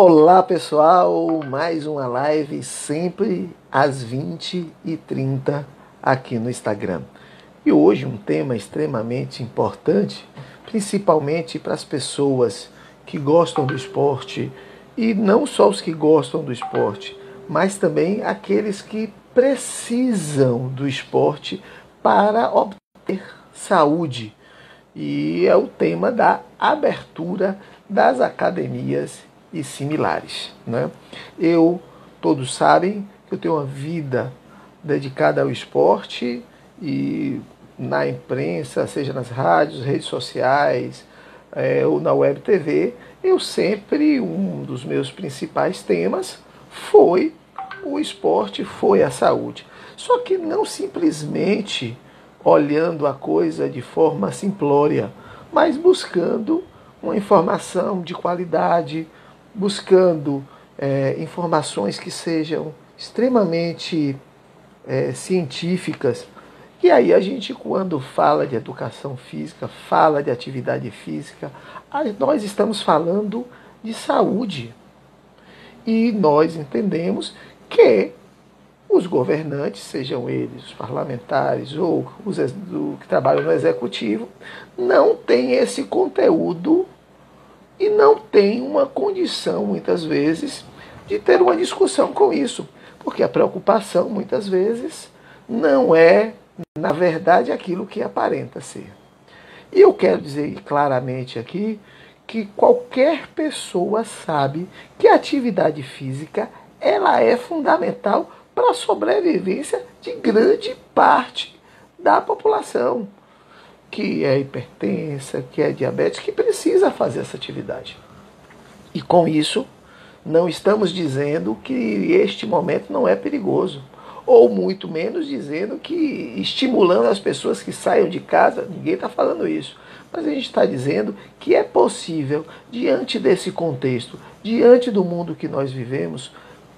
Olá pessoal, mais uma live sempre às 20h30 aqui no Instagram. E hoje um tema extremamente importante, principalmente para as pessoas que gostam do esporte e não só os que gostam do esporte, mas também aqueles que precisam do esporte para obter saúde. E é o tema da abertura das academias e similares. Né? Eu, todos sabem que eu tenho uma vida dedicada ao esporte e na imprensa, seja nas rádios, redes sociais é, ou na web TV, eu sempre, um dos meus principais temas foi o esporte, foi a saúde. Só que não simplesmente olhando a coisa de forma simplória, mas buscando uma informação de qualidade, buscando é, informações que sejam extremamente é, científicas. E aí a gente, quando fala de educação física, fala de atividade física, nós estamos falando de saúde. E nós entendemos que os governantes, sejam eles os parlamentares ou os que trabalham no executivo, não têm esse conteúdo e não têm uma condição, muitas vezes, de ter uma discussão com isso. Porque a preocupação, muitas vezes, não é, na verdade, aquilo que aparenta ser. E eu quero dizer claramente aqui que qualquer pessoa sabe que a atividade física ela é fundamental para a sobrevivência de grande parte da população que é hipertensa, que é diabética, que precisa fazer essa atividade. E com isso, não estamos dizendo que este momento não é perigoso, ou muito menos dizendo que estimulando as pessoas que saiam de casa, ninguém está falando isso. Mas a gente está dizendo que é possível, diante desse contexto, diante do mundo que nós vivemos,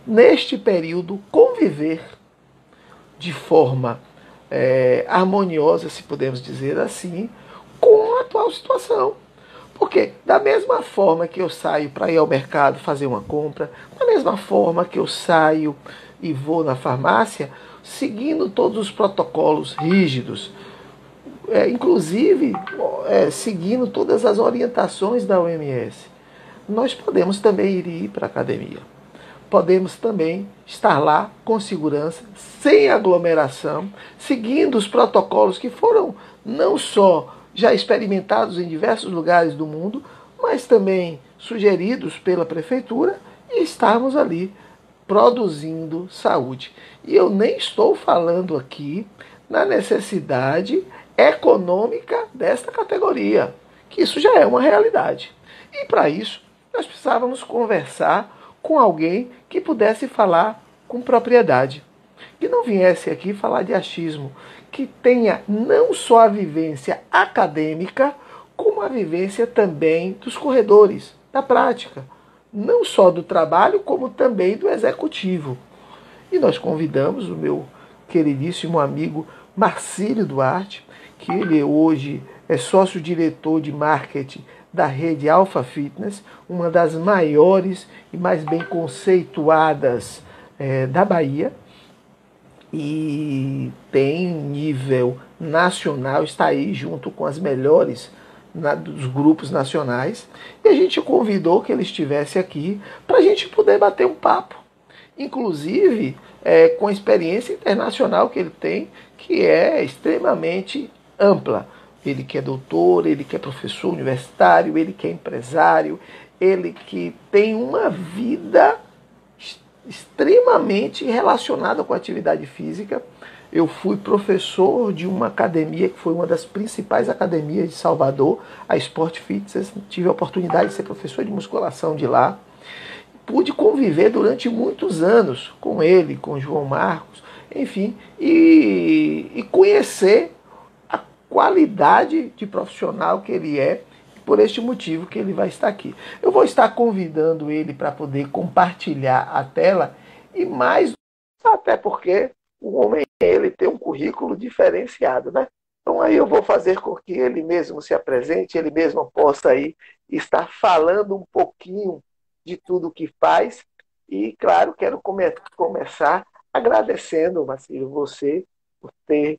neste período, conviver de forma é, harmoniosa, se podemos dizer assim, com a atual situação. Porque, da mesma forma que eu saio para ir ao mercado fazer uma compra, da mesma forma que eu saio e vou na farmácia, seguindo todos os protocolos rígidos, é, inclusive é, seguindo todas as orientações da OMS, nós podemos também ir para a academia podemos também estar lá com segurança, sem aglomeração, seguindo os protocolos que foram não só já experimentados em diversos lugares do mundo, mas também sugeridos pela prefeitura e estarmos ali produzindo saúde. E eu nem estou falando aqui na necessidade econômica desta categoria, que isso já é uma realidade. E para isso, nós precisávamos conversar com alguém que pudesse falar com propriedade. Que não viesse aqui falar de achismo, que tenha não só a vivência acadêmica, como a vivência também dos corredores, da prática. Não só do trabalho, como também do executivo. E nós convidamos o meu queridíssimo amigo Marcílio Duarte, que ele hoje é sócio-diretor de marketing da rede Alpha Fitness, uma das maiores e mais bem conceituadas é, da Bahia. E tem nível nacional, está aí junto com as melhores na, dos grupos nacionais. E a gente convidou que ele estivesse aqui para a gente poder bater um papo. Inclusive é, com a experiência internacional que ele tem, que é extremamente ampla ele que é doutor, ele que é professor universitário, ele que é empresário, ele que tem uma vida extremamente relacionada com a atividade física. Eu fui professor de uma academia que foi uma das principais academias de Salvador, a Sport Fitness. Tive a oportunidade de ser professor de musculação de lá. Pude conviver durante muitos anos com ele, com João Marcos, enfim, e, e conhecer qualidade de profissional que ele é, por este motivo que ele vai estar aqui. Eu vou estar convidando ele para poder compartilhar a tela e mais até porque o homem ele tem um currículo diferenciado, né? Então aí eu vou fazer com que ele mesmo se apresente, ele mesmo possa aí estar falando um pouquinho de tudo que faz. E, claro, quero come começar agradecendo, Marcelo, você por ter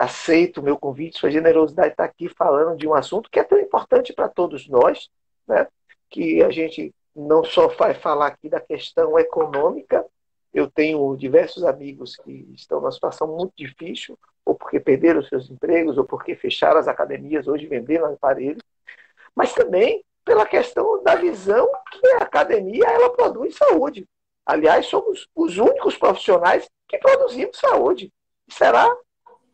aceito o meu convite, sua generosidade de estar aqui falando de um assunto que é tão importante para todos nós, né? que a gente não só vai falar aqui da questão econômica, eu tenho diversos amigos que estão numa situação muito difícil, ou porque perderam seus empregos, ou porque fecharam as academias, hoje venderam aparelhos, mas também pela questão da visão que a academia ela produz saúde. Aliás, somos os únicos profissionais que produzimos saúde. Será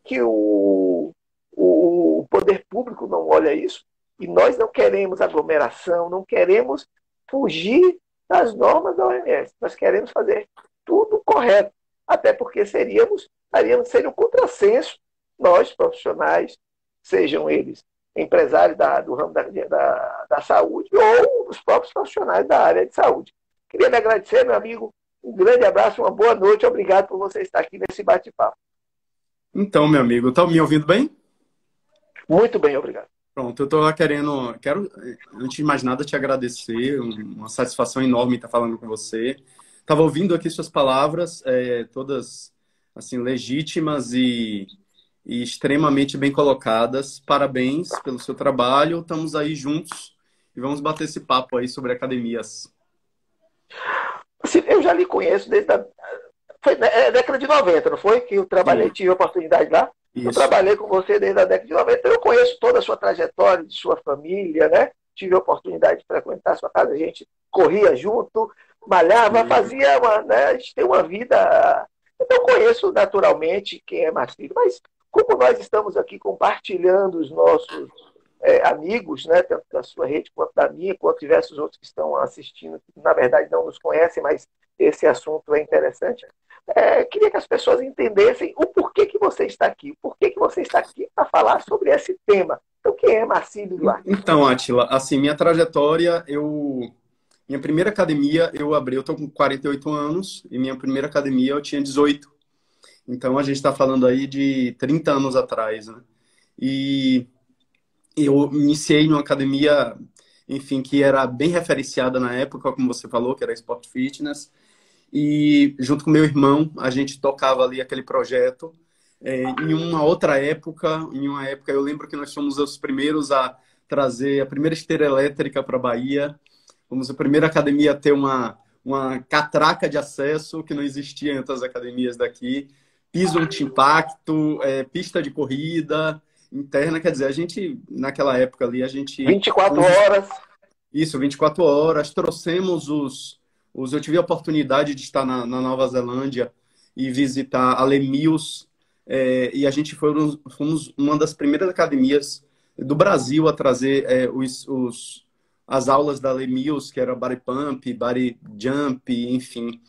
que o, o poder público não olha isso? E nós não queremos aglomeração, não queremos fugir das normas da OMS. Nós queremos fazer tudo correto. Até porque seríamos, haríamos, seria um contrassenso nós, profissionais, sejam eles empresários da, do ramo da, da, da saúde ou os próprios profissionais da área de saúde. Queria me agradecer, meu amigo. Um grande abraço, uma boa noite. Obrigado por você estar aqui nesse bate-papo. Então, meu amigo, está me ouvindo bem? Muito bem, obrigado. Pronto, eu estou querendo, quero, antes de mais nada, te agradecer, uma satisfação enorme estar falando com você. Estava ouvindo aqui suas palavras, é, todas assim legítimas e, e extremamente bem colocadas. Parabéns pelo seu trabalho. Estamos aí juntos e vamos bater esse papo aí sobre academias. Assim, eu já lhe conheço desde a foi né, é, década de 90, não foi? Que eu trabalhei, Sim. tive a oportunidade lá. Isso. Eu trabalhei com você desde a década de 90, eu conheço toda a sua trajetória, de sua família, né? Tive a oportunidade de frequentar a sua casa, a gente corria junto, malhava, Sim. fazia uma, né? A gente tem uma vida. Então, eu conheço naturalmente quem é Marcílio, mas como nós estamos aqui compartilhando os nossos é, amigos, né, tanto da sua rede quanto da minha, quanto diversos outros que estão assistindo, que na verdade não nos conhecem, mas esse assunto é interessante. É, queria que as pessoas entendessem o porquê que você está aqui, o porquê que você está aqui para falar sobre esse tema. Então, quem é Marcílio Duarte? Então, Atila, assim, minha trajetória, eu... Minha primeira academia eu abri, eu estou com 48 anos, e minha primeira academia eu tinha 18. Então, a gente está falando aí de 30 anos atrás, né? E eu iniciei numa academia, enfim, que era bem referenciada na época, como você falou, que era Sport Fitness. E junto com meu irmão, a gente tocava ali aquele projeto. É, em uma outra época, em uma época, eu lembro que nós fomos os primeiros a trazer a primeira esteira elétrica para a Bahia. Fomos a primeira academia a ter uma, uma catraca de acesso que não existia em outras academias daqui. Piso anti-impacto, é, pista de corrida, interna, quer dizer, a gente, naquela época ali, a gente. 24 horas. Isso, 24 horas. Trouxemos os. Eu tive a oportunidade de estar na, na Nova Zelândia e visitar a Lemills, é, e a gente foi, fomos uma das primeiras academias do Brasil a trazer é, os, os, as aulas da Lemills, que era Body Pump, Body Jump, enfim.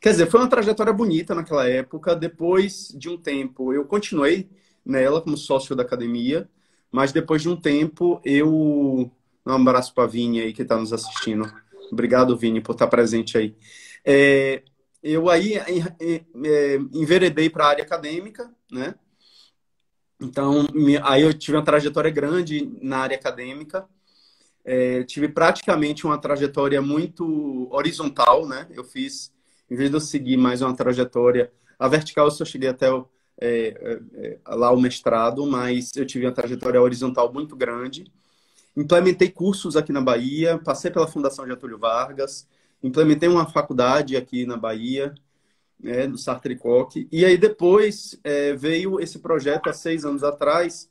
Quer dizer, foi uma trajetória bonita naquela época. Depois de um tempo, eu continuei nela como sócio da academia, mas depois de um tempo eu. Um abraço para a Vini aí que está nos assistindo. Obrigado, Vini, por estar presente aí. É, eu aí é, enveredei para a área acadêmica, né? Então, aí eu tive uma trajetória grande na área acadêmica. É, tive praticamente uma trajetória muito horizontal, né? Eu fiz, em vez de eu seguir mais uma trajetória, a vertical eu só cheguei até o é, é, é, lá o mestrado, mas eu tive uma trajetória horizontal muito grande. Implementei cursos aqui na Bahia, passei pela Fundação Getúlio Vargas, implementei uma faculdade aqui na Bahia, né, no Sartre Koch, e aí depois é, veio esse projeto há seis anos atrás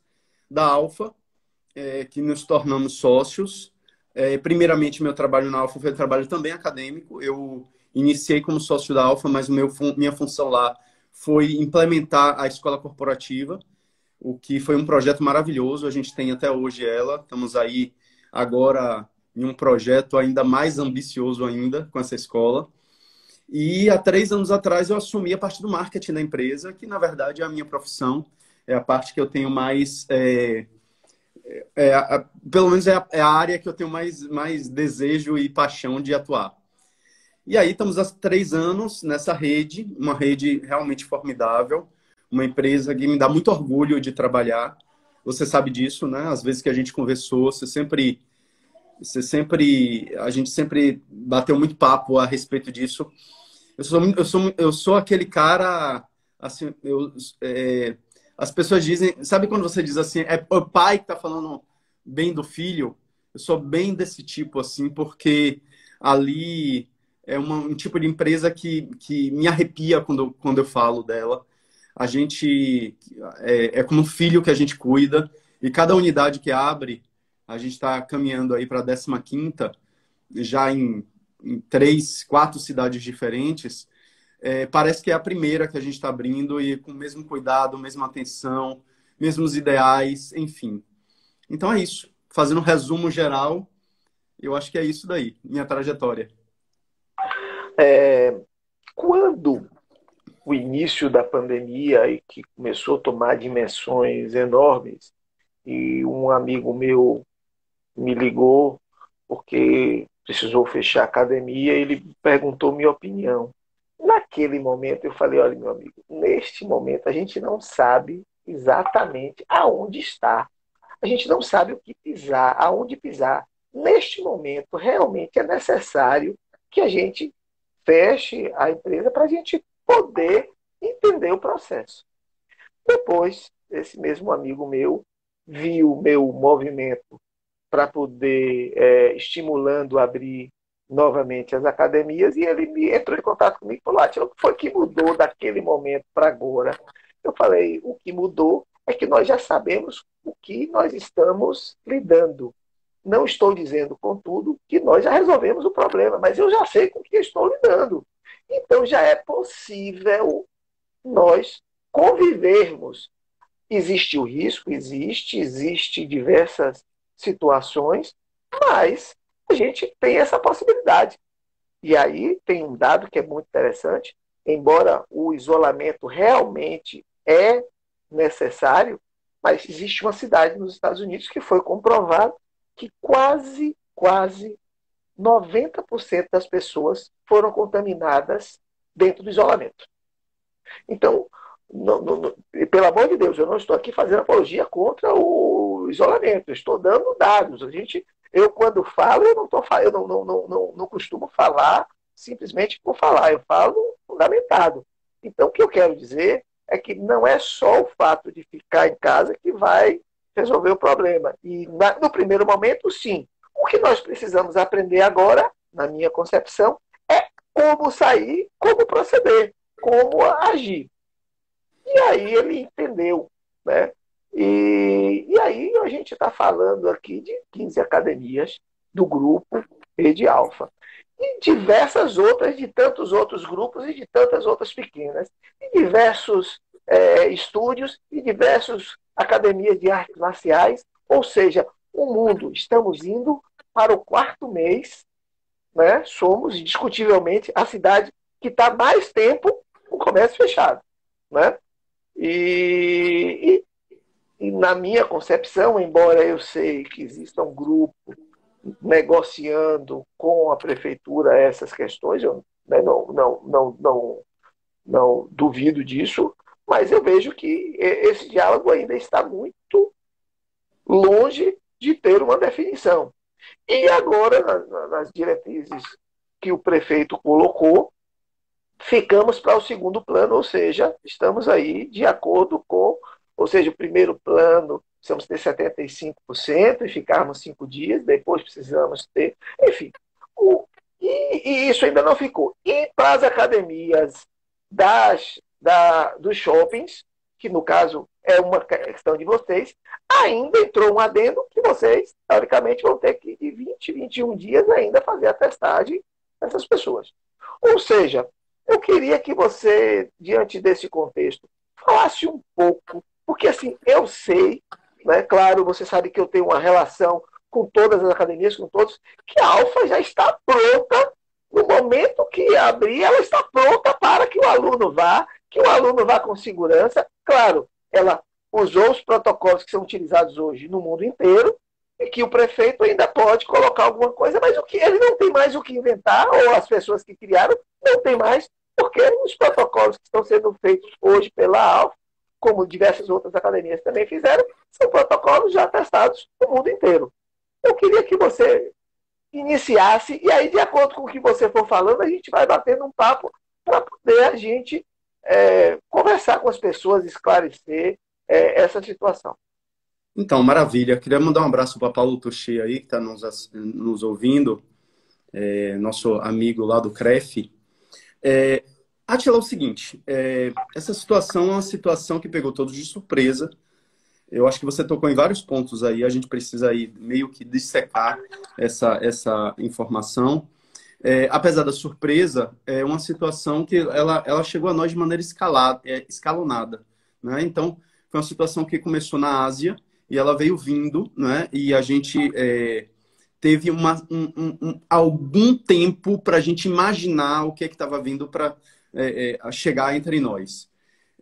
da Alfa, é, que nos tornamos sócios. É, primeiramente, meu trabalho na Alfa foi um trabalho também acadêmico. Eu iniciei como sócio da Alfa, mas meu, minha função lá foi implementar a escola corporativa, o que foi um projeto maravilhoso. A gente tem até hoje ela. Estamos aí agora em um projeto ainda mais ambicioso ainda com essa escola. E há três anos atrás eu assumi a parte do marketing da empresa, que na verdade é a minha profissão, é a parte que eu tenho mais. É, é, é, pelo menos é a, é a, área que eu tenho mais, mais desejo e paixão de atuar. E aí estamos há três anos nessa rede, uma rede realmente formidável, uma empresa que me dá muito orgulho de trabalhar. Você sabe disso, né? Às vezes que a gente conversou, você sempre, você sempre, a gente sempre bateu muito papo a respeito disso. Eu sou, eu sou, eu sou aquele cara, assim, eu, é, as pessoas dizem, sabe quando você diz assim, é o pai que está falando bem do filho? Eu sou bem desse tipo, assim, porque ali é uma, um tipo de empresa que, que me arrepia quando, quando eu falo dela. A gente é, é como um filho que a gente cuida e cada unidade que abre, a gente está caminhando aí para a 15 já em, em, três, quatro cidades diferentes. É, parece que é a primeira que a gente está abrindo e com o mesmo cuidado, mesma atenção, mesmos ideais, enfim. Então é isso. Fazendo um resumo geral, eu acho que é isso daí, minha trajetória. É, quando o início da pandemia e que começou a tomar dimensões enormes e um amigo meu me ligou porque precisou fechar a academia, ele perguntou minha opinião. Naquele momento eu falei, olha meu amigo, neste momento a gente não sabe exatamente aonde está. A gente não sabe o que pisar, aonde pisar. Neste momento, realmente é necessário que a gente feche a empresa para a gente poder entender o processo. Depois, esse mesmo amigo meu viu o meu movimento para poder é, estimulando abrir novamente as academias e ele me entrou em contato comigo e falou: ah, o que foi que mudou daquele momento para agora? Eu falei: o que mudou é que nós já sabemos o que nós estamos lidando. Não estou dizendo, contudo, que nós já resolvemos o problema, mas eu já sei com o que estou lidando. Então já é possível nós convivermos. Existe o risco, existe, existe diversas situações, mas a gente tem essa possibilidade. E aí tem um dado que é muito interessante, embora o isolamento realmente é necessário, mas existe uma cidade nos Estados Unidos que foi comprovado que quase, quase 90% das pessoas foram contaminadas dentro do isolamento. Então, não, não, pelo amor de Deus, eu não estou aqui fazendo apologia contra o isolamento, eu estou dando dados. A gente, eu quando falo, eu não, tô, eu não, não, não, não, não costumo falar simplesmente por falar, eu falo fundamentado. Então, o que eu quero dizer é que não é só o fato de ficar em casa que vai resolver o problema. E na, no primeiro momento, sim. O que nós precisamos aprender agora, na minha concepção, é como sair, como proceder, como agir. E aí ele entendeu, né? E, e aí a gente está falando aqui de 15 academias do grupo Rede Alfa. E diversas outras, de tantos outros grupos e de tantas outras pequenas. E diversos é, estúdios e diversos academias de artes marciais. Ou seja, o mundo, estamos indo para o quarto mês, né? somos indiscutivelmente a cidade que está mais tempo com o comércio fechado. Né? E, e, e, na minha concepção, embora eu sei que exista um grupo negociando com a prefeitura essas questões, eu né, não, não, não, não, não duvido disso, mas eu vejo que esse diálogo ainda está muito longe de ter uma definição. E agora, nas diretrizes que o prefeito colocou, ficamos para o segundo plano, ou seja, estamos aí de acordo com, ou seja, o primeiro plano precisamos ter 75% e ficarmos cinco dias, depois precisamos ter, enfim. O, e, e, isso ainda não ficou. E para as academias das da, dos shoppings, que no caso é uma questão de vocês, ainda entrou um adendo que vocês, teoricamente, vão ter que, de 20, 21 dias, ainda fazer a testagem dessas pessoas. Ou seja, eu queria que você, diante desse contexto, falasse um pouco, porque assim, eu sei, né, claro, você sabe que eu tenho uma relação com todas as academias, com todos, que a Alfa já está pronta, no momento que abrir, ela está pronta para que o aluno vá que o aluno vá com segurança. Claro, ela usou os protocolos que são utilizados hoje no mundo inteiro e que o prefeito ainda pode colocar alguma coisa, mas o que ele não tem mais o que inventar, ou as pessoas que criaram não tem mais, porque os protocolos que estão sendo feitos hoje pela ALF, como diversas outras academias também fizeram, são protocolos já testados no mundo inteiro. Eu queria que você iniciasse, e aí, de acordo com o que você for falando, a gente vai batendo um papo para poder a gente é, conversar com as pessoas, esclarecer é, essa situação. Então, maravilha. Queria mandar um abraço para Paulo Tuxi aí, que está nos, nos ouvindo, é, nosso amigo lá do CREF. É, Atila, é o seguinte, é, essa situação é uma situação que pegou todos de surpresa. Eu acho que você tocou em vários pontos aí, a gente precisa aí meio que dissecar essa, essa informação. É, apesar da surpresa, é uma situação que ela, ela chegou a nós de maneira escalada, é, escalonada. Né? Então, foi uma situação que começou na Ásia, e ela veio vindo, né? E a gente é, teve uma, um, um, algum tempo para a gente imaginar o que é que estava vindo para é, é, chegar entre nós.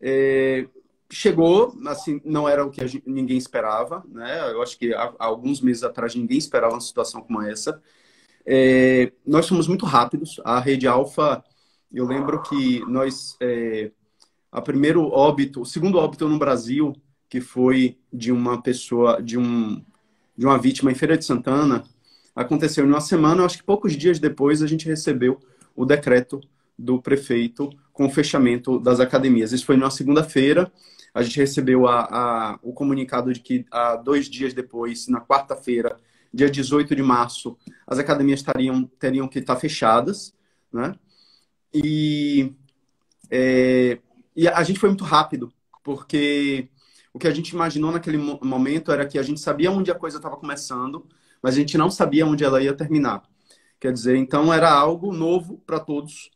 É, chegou, assim, não era o que gente, ninguém esperava, né? Eu acho que há, há, alguns meses atrás ninguém esperava uma situação como essa. É, nós fomos muito rápidos. A rede Alfa, eu lembro que nós, é, a primeiro óbito, o segundo óbito no Brasil que foi de uma pessoa, de, um, de uma vítima em Feira de Santana, aconteceu em uma semana, eu acho que poucos dias depois a gente recebeu o decreto do prefeito com o fechamento das academias. Isso foi numa segunda-feira, a gente recebeu a, a, o comunicado de que a, dois dias depois, na quarta-feira, dia 18 de março, as academias teriam, que estar fechadas, né? E, é, e a gente foi muito rápido, porque o que a gente imaginou naquele momento era que a gente sabia onde a coisa estava começando, mas a gente não sabia onde ela ia terminar. Quer dizer, então era algo novo para todos.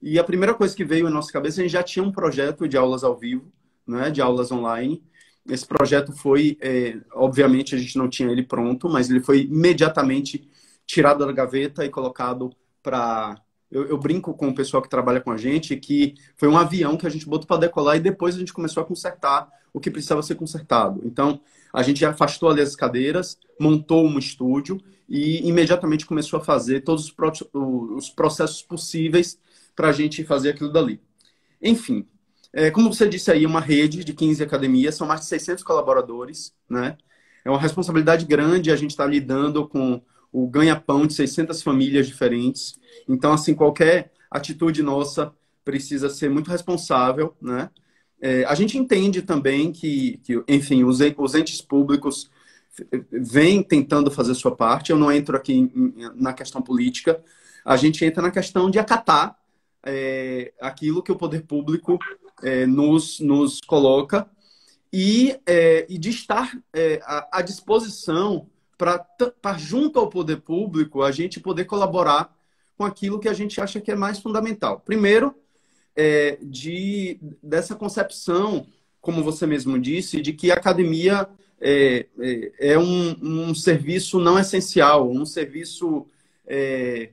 E a primeira coisa que veio em nossa cabeça, a gente já tinha um projeto de aulas ao vivo, né, de aulas online. Esse projeto foi, é, obviamente, a gente não tinha ele pronto, mas ele foi imediatamente tirado da gaveta e colocado para eu, eu, brinco com o pessoal que trabalha com a gente que foi um avião que a gente botou para decolar e depois a gente começou a consertar o que precisava ser consertado. Então, a gente afastou ali as cadeiras, montou um estúdio e imediatamente começou a fazer todos os processos possíveis para a gente fazer aquilo dali. Enfim, é, como você disse aí, uma rede de 15 academias, são mais de 600 colaboradores, né? É uma responsabilidade grande a gente estar tá lidando com o ganha-pão de 600 famílias diferentes. Então, assim, qualquer atitude nossa precisa ser muito responsável, né? É, a gente entende também que, que enfim, os, os entes públicos vêm tentando fazer sua parte. Eu não entro aqui na questão política. A gente entra na questão de acatar é, aquilo que o poder público é, nos, nos coloca e, é, e de estar é, à, à disposição para junto ao poder público a gente poder colaborar com aquilo que a gente acha que é mais fundamental. Primeiro, é, de dessa concepção, como você mesmo disse, de que a academia é, é, é um, um, serviço não essencial, um serviço é,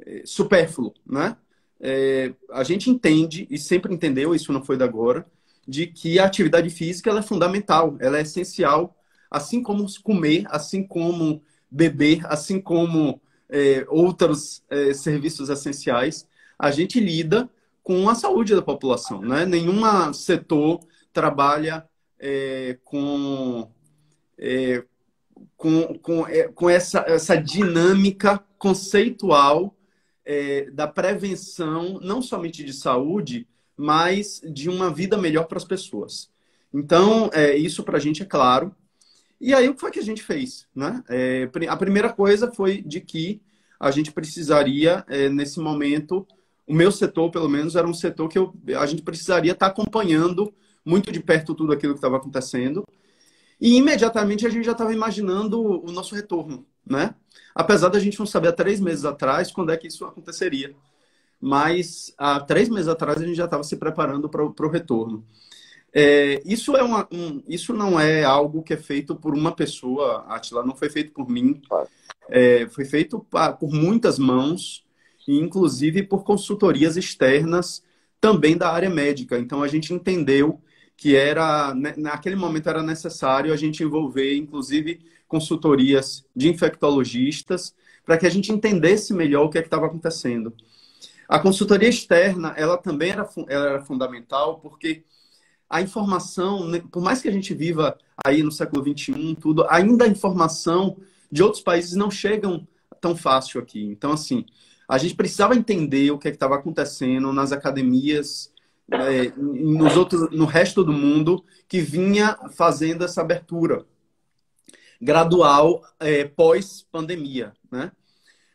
é supérfluo, né? É, a gente entende e sempre entendeu, isso não foi da agora, de que a atividade física é fundamental, ela é essencial assim como comer, assim como beber, assim como é, outros é, serviços essenciais, a gente lida com a saúde da população. Né? Nenhum setor trabalha é, com, é, com, com, é, com essa, essa dinâmica conceitual é, da prevenção, não somente de saúde, mas de uma vida melhor para as pessoas. Então, é, isso para a gente é claro. E aí, o que foi que a gente fez? Né? É, a primeira coisa foi de que a gente precisaria, é, nesse momento, o meu setor, pelo menos, era um setor que eu, a gente precisaria estar acompanhando muito de perto tudo aquilo que estava acontecendo. E imediatamente a gente já estava imaginando o nosso retorno, né? Apesar da gente não saber há três meses atrás quando é que isso aconteceria. Mas há três meses atrás a gente já estava se preparando para o retorno. É, isso, é uma, um, isso não é algo que é feito por uma pessoa, Atila, não foi feito por mim. É, foi feito por muitas mãos, inclusive por consultorias externas também da área médica. Então a gente entendeu que era né, naquele momento era necessário a gente envolver inclusive consultorias de infectologistas para que a gente entendesse melhor o que é estava acontecendo. A consultoria externa ela também era, ela era fundamental porque a informação, né, por mais que a gente viva aí no século XXI, tudo, ainda a informação de outros países não chegam tão fácil aqui. Então, assim, a gente precisava entender o que é estava acontecendo nas academias, é, nos outros, no resto do mundo, que vinha fazendo essa abertura gradual é, pós-pandemia, né?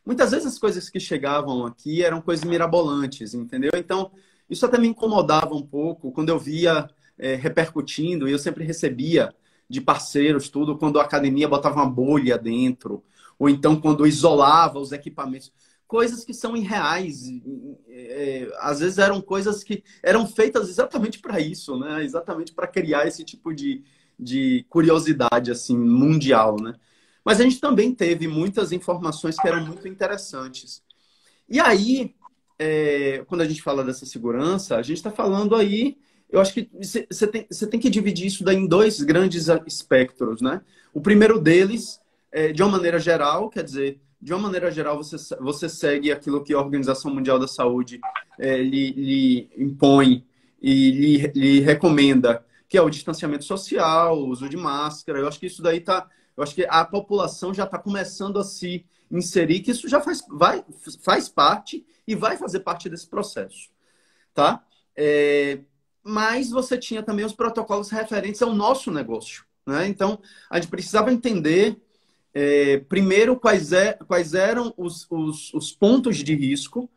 Muitas vezes as coisas que chegavam aqui eram coisas mirabolantes, entendeu? Então, isso até me incomodava um pouco quando eu via é, repercutindo, e eu sempre recebia de parceiros tudo, quando a academia botava uma bolha dentro, ou então quando isolava os equipamentos. Coisas que são irreais. É, às vezes eram coisas que eram feitas exatamente para isso, né? Exatamente para criar esse tipo de, de curiosidade assim mundial, né? Mas a gente também teve muitas informações que eram muito interessantes. E aí, é, quando a gente fala dessa segurança, a gente está falando aí, eu acho que você tem, tem que dividir isso daí em dois grandes espectros, né? O primeiro deles, é, de uma maneira geral, quer dizer, de uma maneira geral, você, você segue aquilo que a Organização Mundial da Saúde é, lhe, lhe, impõe e lhe, lhe recomenda, que é o distanciamento social, o uso de máscara. Eu acho que isso daí está eu acho que a população já está começando a se inserir, que isso já faz, vai, faz parte e vai fazer parte desse processo. Tá? É, mas você tinha também os protocolos referentes ao nosso negócio. Né? Então, a gente precisava entender, é, primeiro, quais, é, quais eram os, os, os pontos de risco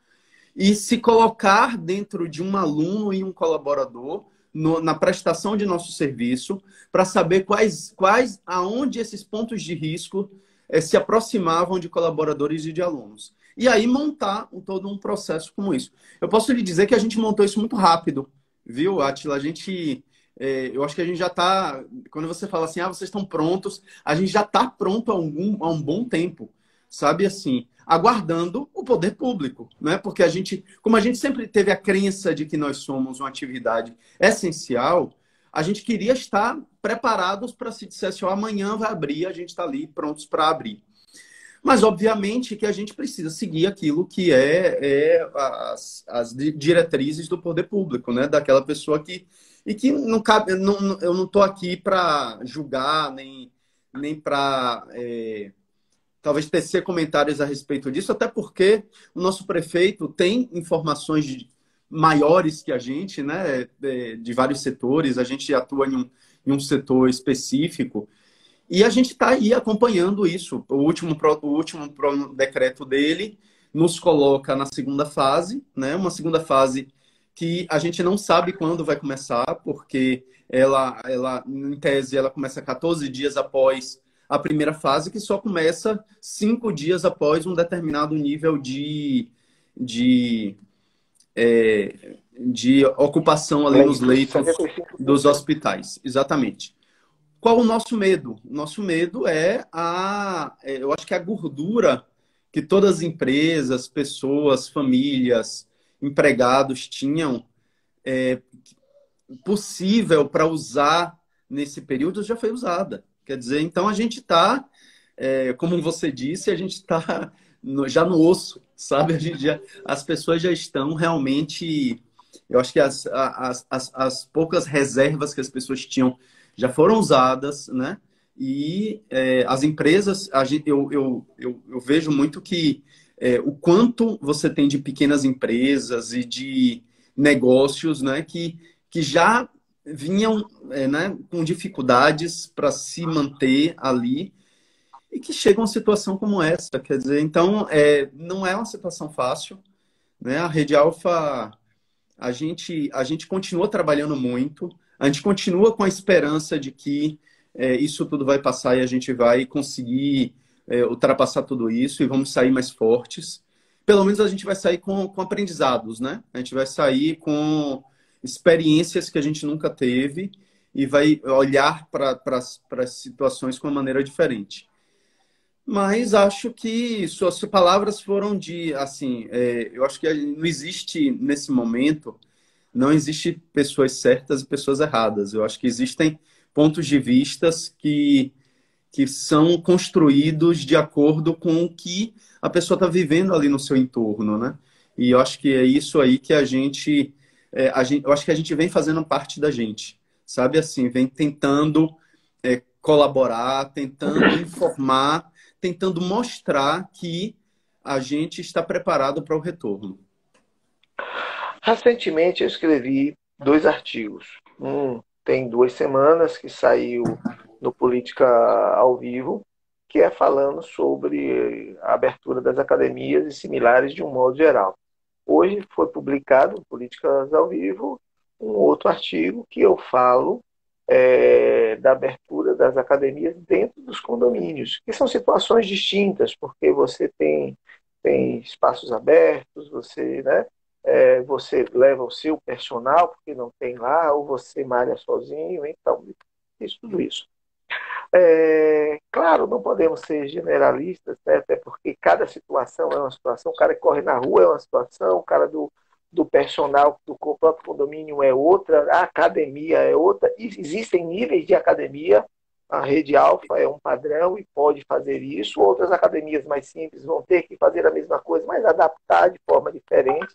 e se colocar dentro de um aluno e um colaborador no, na prestação de nosso serviço para saber quais, quais, aonde esses pontos de risco eh, se aproximavam de colaboradores e de alunos. E aí montar um, todo um processo como isso. Eu posso lhe dizer que a gente montou isso muito rápido, viu, Atila? A gente, eh, eu acho que a gente já está, quando você fala assim, ah, vocês estão prontos, a gente já está pronto há, algum, há um bom tempo, sabe assim? Aguardando o poder público, né? Porque a gente, como a gente sempre teve a crença de que nós somos uma atividade essencial, a gente queria estar preparados para se dissesse, ó, amanhã vai abrir, a gente está ali prontos para abrir. Mas, obviamente, que a gente precisa seguir aquilo que é, é as, as, diretrizes do poder público, né? Daquela pessoa que. E que não cabe. Não, eu não estou aqui para julgar, nem, nem para é, talvez tecer comentários a respeito disso, até porque o nosso prefeito tem informações maiores que a gente, né, de, de, vários setores, a gente atua em um, em um setor específico, e a gente está aí acompanhando isso. O último, o último decreto dele nos coloca na segunda fase, né, uma segunda fase que a gente não sabe quando vai começar, porque ela, ela em tese, ela começa 14 dias após a primeira fase, que só começa cinco dias após um determinado nível de, de, é, de ocupação ali nos leitos dos hospitais. Exatamente. Qual o nosso medo? O nosso medo é a, é, eu acho que a gordura que todas as empresas, pessoas, famílias, empregados tinham é, possível para usar nesse período já foi usada. Quer dizer, então a gente está, é, como você disse, a gente está já no osso, sabe? A gente já, as pessoas já estão realmente. Eu acho que as, as, as, as poucas reservas que as pessoas tinham já foram usadas, né? E é, as empresas, gente, eu, eu, eu, eu vejo muito que é, o quanto você tem de pequenas empresas e de negócios, né, que, que já vinham é, né, com dificuldades para se manter ali e que chegam a uma situação como essa. Quer dizer, então, é, não é uma situação fácil. Né? A Rede Alfa, a gente, a gente continua trabalhando muito, a gente continua com a esperança de que é, isso tudo vai passar e a gente vai conseguir é, ultrapassar tudo isso e vamos sair mais fortes. Pelo menos a gente vai sair com, com aprendizados, né? A gente vai sair com experiências que a gente nunca teve e vai olhar para as situações com uma maneira diferente. Mas acho que suas palavras foram de, assim, é, eu acho que não existe nesse momento, não existe pessoas certas e pessoas erradas. Eu acho que existem pontos de vistas que, que são construídos de acordo com o que a pessoa está vivendo ali no seu entorno, né? E eu acho que é isso aí que a gente é, gente, eu acho que a gente vem fazendo parte da gente, sabe? Assim, vem tentando é, colaborar, tentando informar, tentando mostrar que a gente está preparado para o retorno? Recentemente eu escrevi dois artigos. Um tem duas semanas que saiu no Política ao Vivo, que é falando sobre a abertura das academias e similares de um modo geral. Hoje foi publicado, Políticas ao Vivo, um outro artigo que eu falo é, da abertura das academias dentro dos condomínios, que são situações distintas, porque você tem, tem espaços abertos, você, né, é, você leva o seu personal, porque não tem lá, ou você malha sozinho, então, isso, tudo isso. É, claro, não podemos ser generalistas, né, até porque cada situação é uma situação, o cara que corre na rua é uma situação, o cara do, do personal do próprio condomínio é outra, a academia é outra, e existem níveis de academia, a rede alfa é um padrão e pode fazer isso, outras academias mais simples vão ter que fazer a mesma coisa, mas adaptar de forma diferente.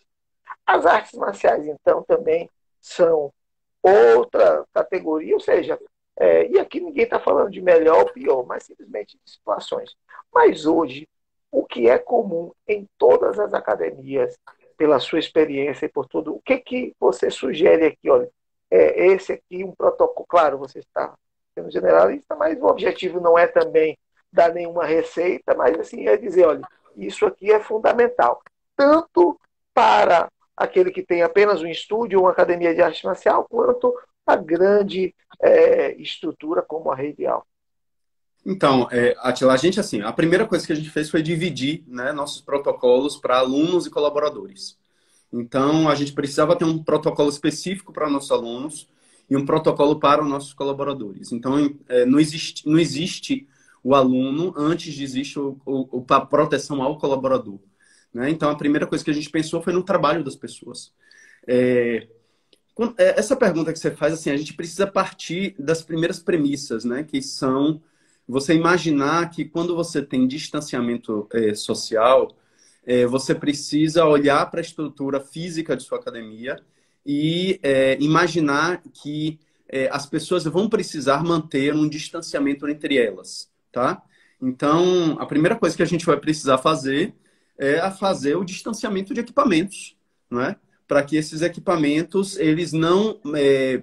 As artes marciais, então, também são outra categoria, ou seja, é, e aqui ninguém está falando de melhor ou pior, mas simplesmente de situações. Mas hoje, o que é comum em todas as academias, pela sua experiência e por tudo, o que, que você sugere aqui? Olha, é esse aqui um protocolo, claro, você está sendo generalista, mas o objetivo não é também dar nenhuma receita, mas assim, é dizer, olha, isso aqui é fundamental, tanto para aquele que tem apenas um estúdio uma academia de arte marcial, quanto a grande é, estrutura como a rede alfa. Então, é, Atila, a gente assim, a primeira coisa que a gente fez foi dividir né, nossos protocolos para alunos e colaboradores. Então, a gente precisava ter um protocolo específico para nossos alunos e um protocolo para os nossos colaboradores. Então, é, não, existe, não existe o aluno antes de existir a proteção ao colaborador. Né? Então, a primeira coisa que a gente pensou foi no trabalho das pessoas. É, essa pergunta que você faz, assim, a gente precisa partir das primeiras premissas, né? Que são você imaginar que quando você tem distanciamento é, social, é, você precisa olhar para a estrutura física de sua academia e é, imaginar que é, as pessoas vão precisar manter um distanciamento entre elas, tá? Então, a primeira coisa que a gente vai precisar fazer é fazer o distanciamento de equipamentos, não é? Para que esses equipamentos eles não é,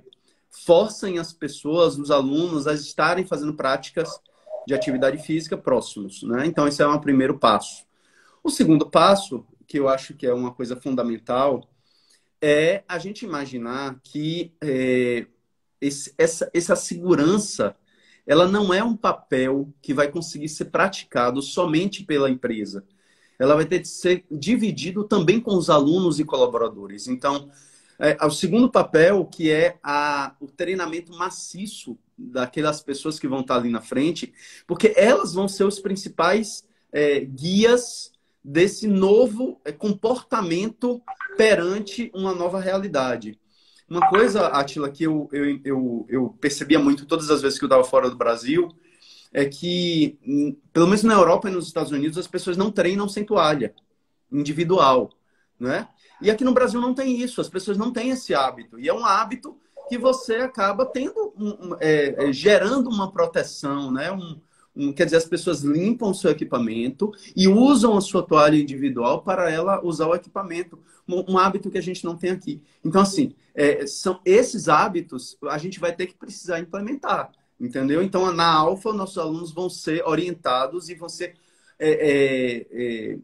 forcem as pessoas, os alunos, a estarem fazendo práticas de atividade física próximos. Né? Então, esse é um primeiro passo. O segundo passo, que eu acho que é uma coisa fundamental, é a gente imaginar que é, esse, essa, essa segurança ela não é um papel que vai conseguir ser praticado somente pela empresa. Ela vai ter que ser dividido também com os alunos e colaboradores. Então, é, o segundo papel, que é a, o treinamento maciço daquelas pessoas que vão estar ali na frente, porque elas vão ser os principais é, guias desse novo é, comportamento perante uma nova realidade. Uma coisa, Atila, que eu, eu, eu, eu percebia muito todas as vezes que eu estava fora do Brasil, é que, hum, pelo menos na Europa e nos Estados Unidos, as pessoas não treinam sem toalha individual, né? E aqui no Brasil não tem isso, as pessoas não têm esse hábito. E é um hábito que você acaba tendo, um, é, é, gerando uma proteção, né? Um, um, quer dizer, as pessoas limpam o seu equipamento e usam a sua toalha individual para ela usar o equipamento. Um, um hábito que a gente não tem aqui. Então, assim, é, são esses hábitos a gente vai ter que precisar implementar, entendeu? Então, na Alfa, nossos alunos vão ser orientados e vão ser. É, é, é,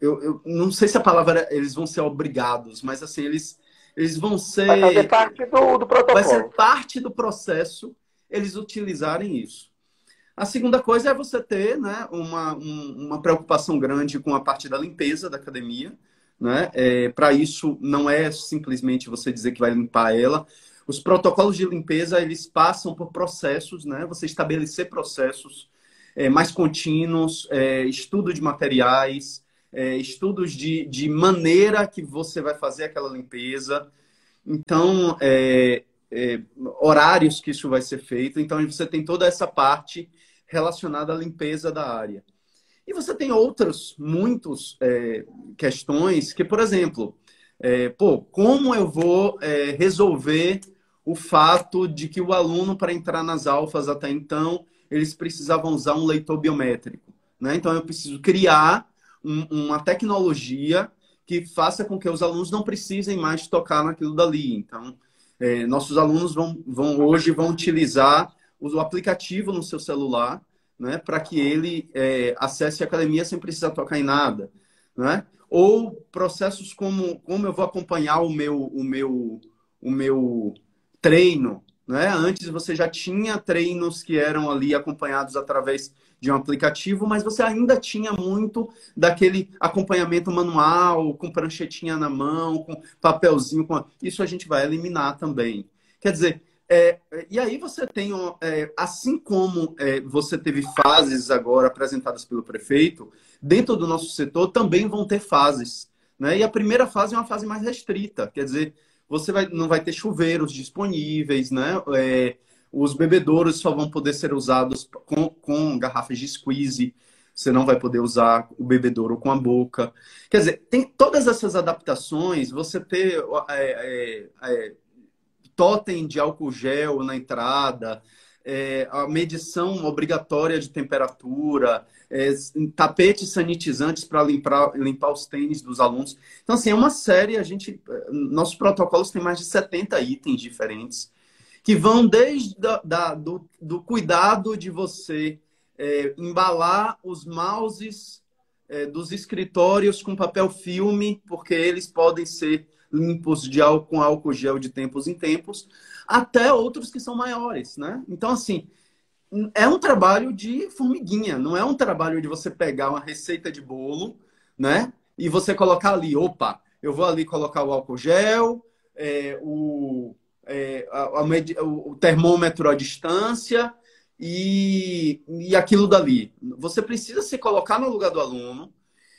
eu, eu não sei se a palavra eles vão ser obrigados, mas assim, eles eles vão ser. Vai fazer parte do, do protocolo. Vai ser parte do processo eles utilizarem isso. A segunda coisa é você ter né, uma, um, uma preocupação grande com a parte da limpeza da academia. Né? É, Para isso, não é simplesmente você dizer que vai limpar ela. Os protocolos de limpeza, eles passam por processos, né? Você estabelecer processos é, mais contínuos, é, estudo de materiais, é, estudos de, de maneira que você vai fazer aquela limpeza. Então, é, é, horários que isso vai ser feito. Então, você tem toda essa parte relacionada à limpeza da área. E você tem outras, muitas é, questões que, por exemplo, é, pô, como eu vou é, resolver o fato de que o aluno, para entrar nas alfas até então, eles precisavam usar um leitor biométrico. Né? Então, eu preciso criar um, uma tecnologia que faça com que os alunos não precisem mais tocar naquilo dali. Então, é, nossos alunos vão, vão hoje vão utilizar o aplicativo no seu celular, né, para que ele é, acesse a academia sem precisar tocar em nada, né? Ou processos como como eu vou acompanhar o meu o meu o meu treino, né? Antes você já tinha treinos que eram ali acompanhados através de um aplicativo, mas você ainda tinha muito daquele acompanhamento manual, com pranchetinha na mão, com papelzinho. Com... Isso a gente vai eliminar também. Quer dizer, é, e aí você tem, é, assim como é, você teve fases agora apresentadas pelo prefeito, dentro do nosso setor também vão ter fases. Né? E a primeira fase é uma fase mais restrita, quer dizer, você vai, não vai ter chuveiros disponíveis, né? É, os bebedouros só vão poder ser usados com, com garrafas de squeeze. Você não vai poder usar o bebedouro com a boca. Quer dizer, tem todas essas adaptações. Você ter é, é, é, totem de álcool gel na entrada, é, a medição obrigatória de temperatura, é, tapetes sanitizantes para limpar, limpar os tênis dos alunos. Então, assim, é uma série, a gente. Nossos protocolos têm mais de 70 itens diferentes que vão desde da, da do, do, cuidado de você é, embalar os mouses é, dos escritórios com papel filme, porque eles podem ser limpos de álcool, com álcool gel de tempos em tempos, até outros que são maiores, né? Então, assim, é um trabalho de formiguinha, não é um trabalho de você pegar uma receita de bolo, né? E você colocar ali, opa, eu vou ali colocar o álcool gel, é, o, é, a, a, o termômetro à distância e, e aquilo dali. Você precisa se colocar no lugar do aluno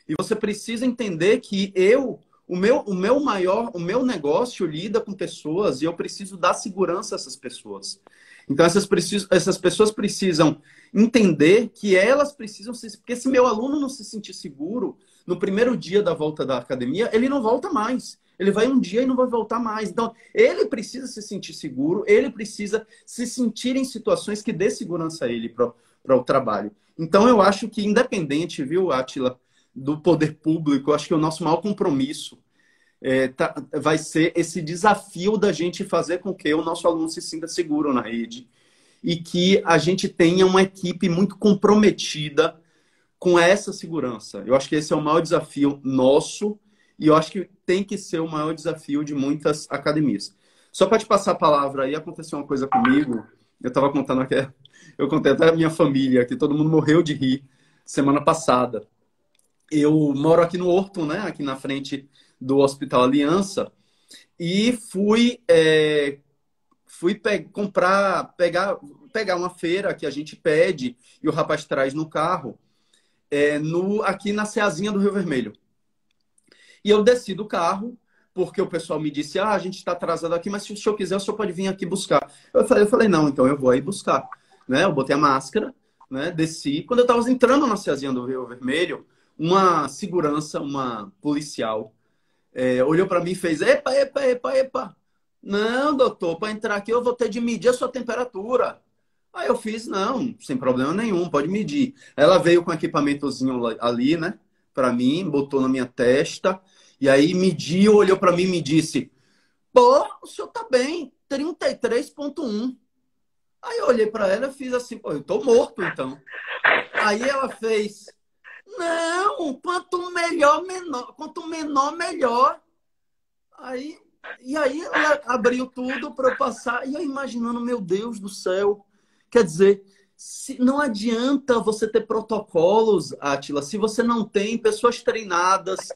e você precisa entender que eu, o meu, o meu maior, o meu negócio lida com pessoas e eu preciso dar segurança a essas pessoas. Então, essas, essas pessoas precisam entender que elas precisam se. Porque se meu aluno não se sentir seguro no primeiro dia da volta da academia, ele não volta mais. Ele vai um dia e não vai voltar mais. Então, ele precisa se sentir seguro, ele precisa se sentir em situações que dê segurança a ele para o trabalho. Então, eu acho que, independente, viu, Atila, do poder público, acho que o nosso maior compromisso é, tá, vai ser esse desafio da gente fazer com que o nosso aluno se sinta seguro na rede e que a gente tenha uma equipe muito comprometida com essa segurança. Eu acho que esse é o maior desafio nosso e eu acho que tem que ser o maior desafio de muitas academias. Só para te passar a palavra aí, aconteceu uma coisa comigo. Eu estava contando aqui, eu contei até a minha família, que todo mundo morreu de rir semana passada. Eu moro aqui no Horto, né? Aqui na frente do Hospital Aliança. E fui, é, fui pe comprar, pegar, pegar uma feira que a gente pede e o rapaz traz no carro, é, no, aqui na Ceazinha do Rio Vermelho. E eu desci do carro, porque o pessoal me disse: ah, a gente está atrasado aqui, mas se o senhor quiser, o senhor pode vir aqui buscar. Eu falei, eu falei não, então eu vou aí buscar. Né? Eu botei a máscara, né? desci. Quando eu estava entrando na Ceazinha do Rio Vermelho, uma segurança, uma policial, é, olhou para mim e fez: epa, epa, epa, epa. Não, doutor, para entrar aqui eu vou ter de medir a sua temperatura. Aí eu fiz, não, sem problema nenhum, pode medir. Ela veio com equipamentozinho ali, né? para mim, botou na minha testa, e aí mediu, olhou para mim e me disse: Pô, o senhor tá bem, 33,1. Aí eu olhei para ela e fiz assim: Pô, eu tô morto então. Aí ela fez: Não, quanto melhor, menor, quanto menor, melhor. Aí, e aí abriu tudo para eu passar, e eu imaginando: Meu Deus do céu, quer dizer se, não adianta você ter protocolos, Atila, se você não tem pessoas treinadas,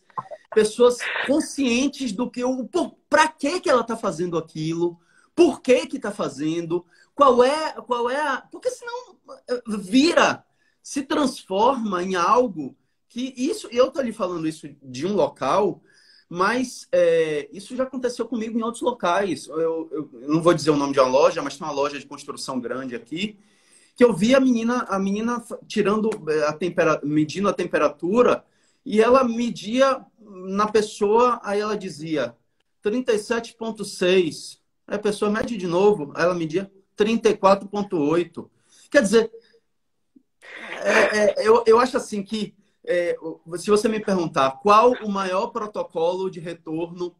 pessoas conscientes do que o para que que ela está fazendo aquilo, por que que está fazendo, qual é qual é a, porque senão eh, vira, se transforma em algo que isso eu tô lhe falando isso de um local, mas é, isso já aconteceu comigo em outros locais. Eu, eu, eu não vou dizer o nome de uma loja, mas tem uma loja de construção grande aqui que eu vi a menina, a menina tirando eh, a temperatura, medindo a temperatura e ela media na pessoa, aí ela dizia 37,6. Aí a pessoa mede de novo, aí ela media 34,8. Quer dizer, é, é, eu, eu acho assim que é, se você me perguntar qual o maior protocolo de retorno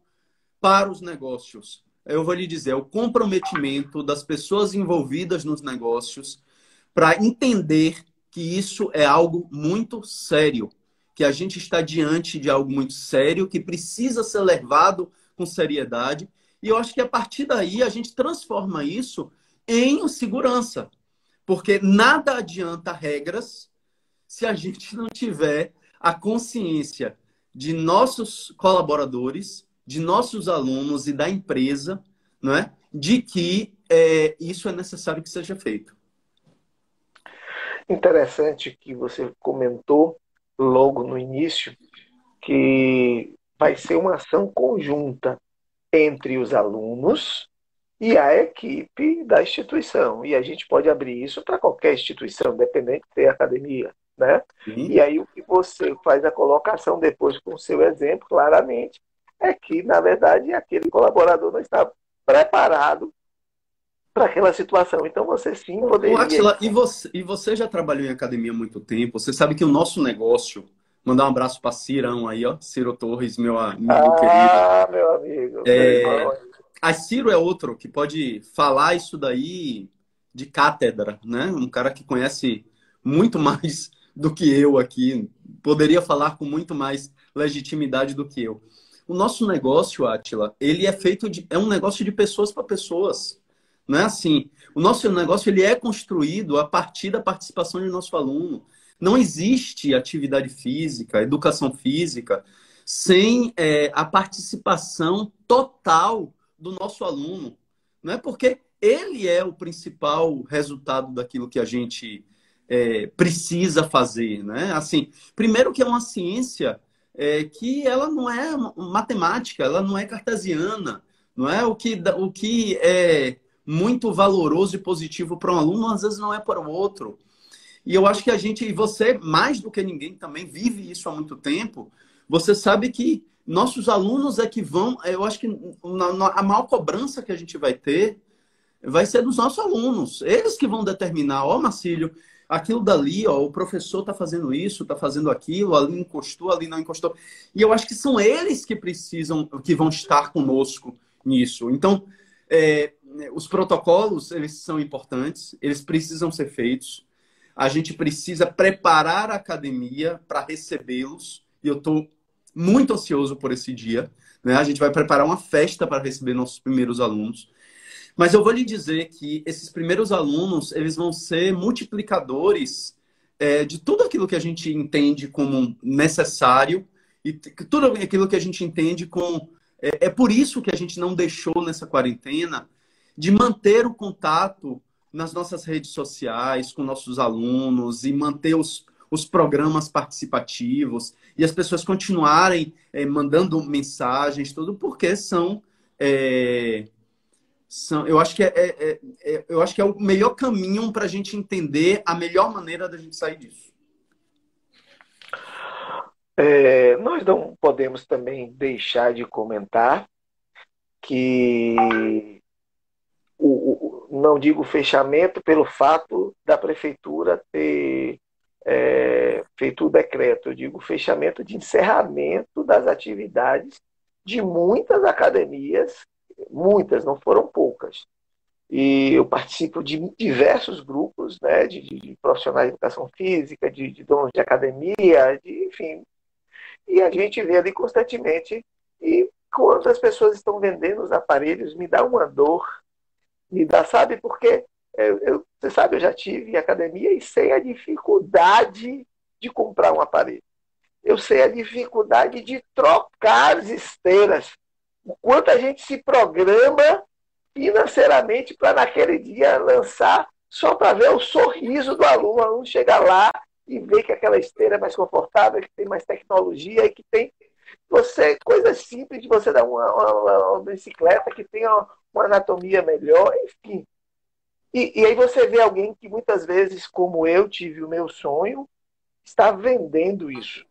para os negócios, eu vou lhe dizer, é o comprometimento das pessoas envolvidas nos negócios para entender que isso é algo muito sério, que a gente está diante de algo muito sério, que precisa ser levado com seriedade. E eu acho que a partir daí a gente transforma isso em segurança. Porque nada adianta regras se a gente não tiver a consciência de nossos colaboradores, de nossos alunos e da empresa, não é? de que é, isso é necessário que seja feito. Interessante que você comentou logo no início que vai ser uma ação conjunta entre os alunos e a equipe da instituição. E a gente pode abrir isso para qualquer instituição, independente de ter academia. Né? E aí o que você faz a colocação depois com o seu exemplo, claramente, é que, na verdade, aquele colaborador não está preparado para aquela situação. Então você sim poderia. Atila, e, você, e você já trabalhou em academia há muito tempo. Você sabe que o nosso negócio. Mandar um abraço para Cirão aí, ó. Ciro Torres, meu amigo ah, querido. Ah, meu amigo. É, a Ciro é outro que pode falar isso daí de cátedra, né? Um cara que conhece muito mais do que eu aqui. Poderia falar com muito mais legitimidade do que eu. O nosso negócio, Atila, ele é feito de. é um negócio de pessoas para pessoas. Não é assim. O nosso negócio ele é construído a partir da participação de nosso aluno. Não existe atividade física, educação física, sem é, a participação total do nosso aluno. Não é porque ele é o principal resultado daquilo que a gente é, precisa fazer, né? Assim, primeiro que é uma ciência é, que ela não é matemática, ela não é cartesiana, não é o que o que é muito valoroso e positivo para um aluno, às vezes não é para o outro. E eu acho que a gente, e você, mais do que ninguém, também vive isso há muito tempo. Você sabe que nossos alunos é que vão. Eu acho que a maior cobrança que a gente vai ter vai ser dos nossos alunos. Eles que vão determinar, ó, oh, Marcílio, aquilo dali, ó, o professor está fazendo isso, está fazendo aquilo, ali encostou, ali não encostou. E eu acho que são eles que precisam, que vão estar conosco nisso. Então, é, os protocolos, eles são importantes, eles precisam ser feitos. A gente precisa preparar a academia para recebê-los. E eu estou muito ansioso por esse dia. Né? A gente vai preparar uma festa para receber nossos primeiros alunos. Mas eu vou lhe dizer que esses primeiros alunos, eles vão ser multiplicadores é, de tudo aquilo que a gente entende como necessário e tudo aquilo que a gente entende como... É, é por isso que a gente não deixou nessa quarentena de manter o contato nas nossas redes sociais com nossos alunos e manter os, os programas participativos e as pessoas continuarem é, mandando mensagens, tudo porque são, é, são eu acho que é, é, é, é eu acho que é o melhor caminho para a gente entender a melhor maneira da gente sair disso. Nós não podemos também deixar de comentar que o, o, não digo fechamento pelo fato da prefeitura ter é, feito o decreto, eu digo fechamento de encerramento das atividades de muitas academias, muitas, não foram poucas. E eu participo de diversos grupos, né, de, de profissionais de educação física, de, de donos de academia, de, enfim. E a gente vê ali constantemente. E quando as pessoas estão vendendo os aparelhos, me dá uma dor me dá, sabe? Porque eu, eu, você sabe, eu já tive academia e sei a dificuldade de comprar um aparelho. Eu sei a dificuldade de trocar as esteiras. O quanto a gente se programa financeiramente para naquele dia lançar só para ver o sorriso do aluno, o aluno chegar lá e ver que aquela esteira é mais confortável, que tem mais tecnologia e que tem você coisas simples de você dar uma, uma, uma bicicleta que tenha uma anatomia melhor, enfim. E, e aí você vê alguém que muitas vezes, como eu tive o meu sonho, está vendendo isso.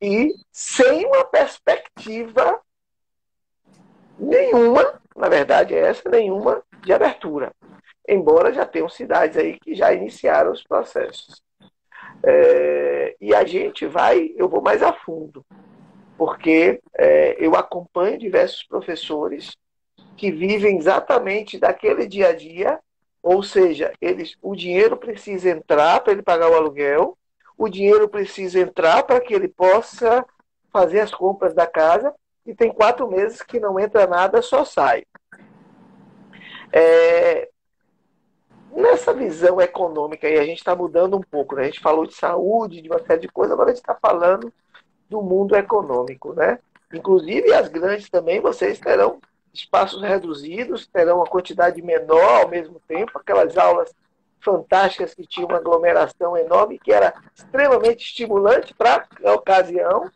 E sem uma perspectiva nenhuma, na verdade é essa, nenhuma de abertura. Embora já tenham cidades aí que já iniciaram os processos. É, e a gente vai, eu vou mais a fundo, porque é, eu acompanho diversos professores que vivem exatamente daquele dia a dia, ou seja, eles, o dinheiro precisa entrar para ele pagar o aluguel, o dinheiro precisa entrar para que ele possa fazer as compras da casa, e tem quatro meses que não entra nada, só sai. É, nessa visão econômica, e a gente está mudando um pouco, né? a gente falou de saúde, de uma série de coisas, agora a gente está falando do mundo econômico. Né? Inclusive, as grandes também, vocês terão espaços reduzidos, terão uma quantidade menor ao mesmo tempo, aquelas aulas fantásticas que tinham uma aglomeração enorme, que era extremamente estimulante para a ocasião,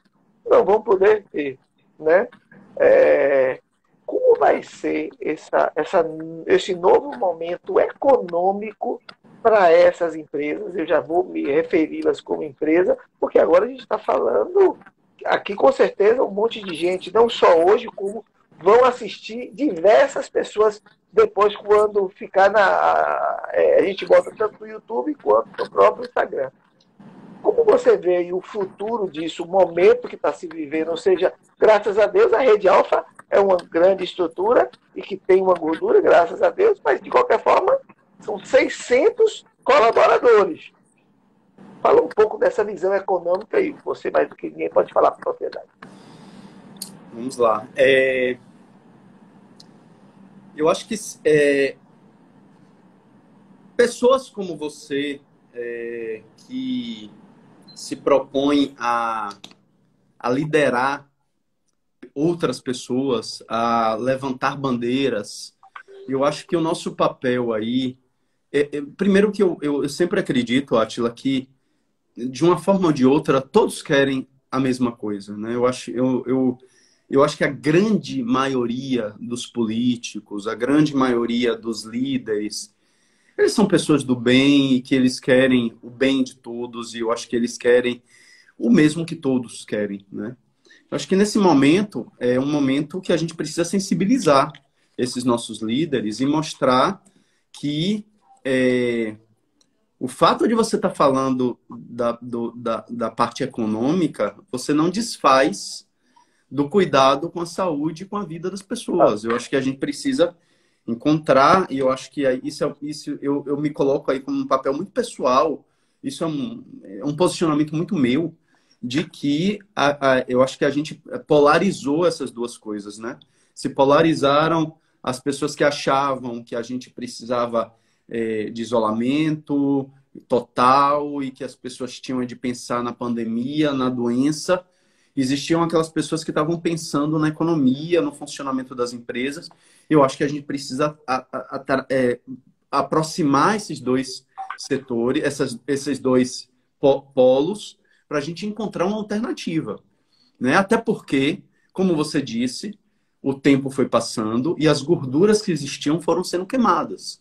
não vão poder ter. Né? É, como vai ser essa, essa, esse novo momento econômico para essas empresas? Eu já vou me referi-las como empresa, porque agora a gente está falando aqui com certeza um monte de gente, não só hoje, como vão assistir diversas pessoas depois quando ficar na. É, a gente bota tanto no YouTube quanto no próprio Instagram. Como você vê o futuro disso, o momento que está se vivendo? Ou seja, graças a Deus, a Rede Alfa é uma grande estrutura e que tem uma gordura, graças a Deus, mas de qualquer forma, são 600 colaboradores. Fala um pouco dessa visão econômica e você, mais do que ninguém, pode falar para a propriedade. Vamos lá. É... Eu acho que é... pessoas como você é... que se propõem a, a liderar outras pessoas, a levantar bandeiras. Eu acho que o nosso papel aí. É, é, primeiro que eu, eu, eu sempre acredito, Atila, que de uma forma ou de outra, todos querem a mesma coisa. Né? Eu, acho, eu, eu, eu acho que a grande maioria dos políticos, a grande maioria dos líderes, eles são pessoas do bem e que eles querem o bem de todos e eu acho que eles querem o mesmo que todos querem, né? Eu acho que nesse momento é um momento que a gente precisa sensibilizar esses nossos líderes e mostrar que é, o fato de você estar tá falando da, do, da, da parte econômica, você não desfaz do cuidado com a saúde e com a vida das pessoas. Eu acho que a gente precisa encontrar, e eu acho que isso, é, isso eu, eu me coloco aí como um papel muito pessoal, isso é um, é um posicionamento muito meu, de que a, a, eu acho que a gente polarizou essas duas coisas, né? Se polarizaram as pessoas que achavam que a gente precisava é, de isolamento total e que as pessoas tinham de pensar na pandemia, na doença, existiam aquelas pessoas que estavam pensando na economia, no funcionamento das empresas. Eu acho que a gente precisa a, a, é, aproximar esses dois setores, essas, esses dois polos, para a gente encontrar uma alternativa. Né? Até porque, como você disse, o tempo foi passando e as gorduras que existiam foram sendo queimadas.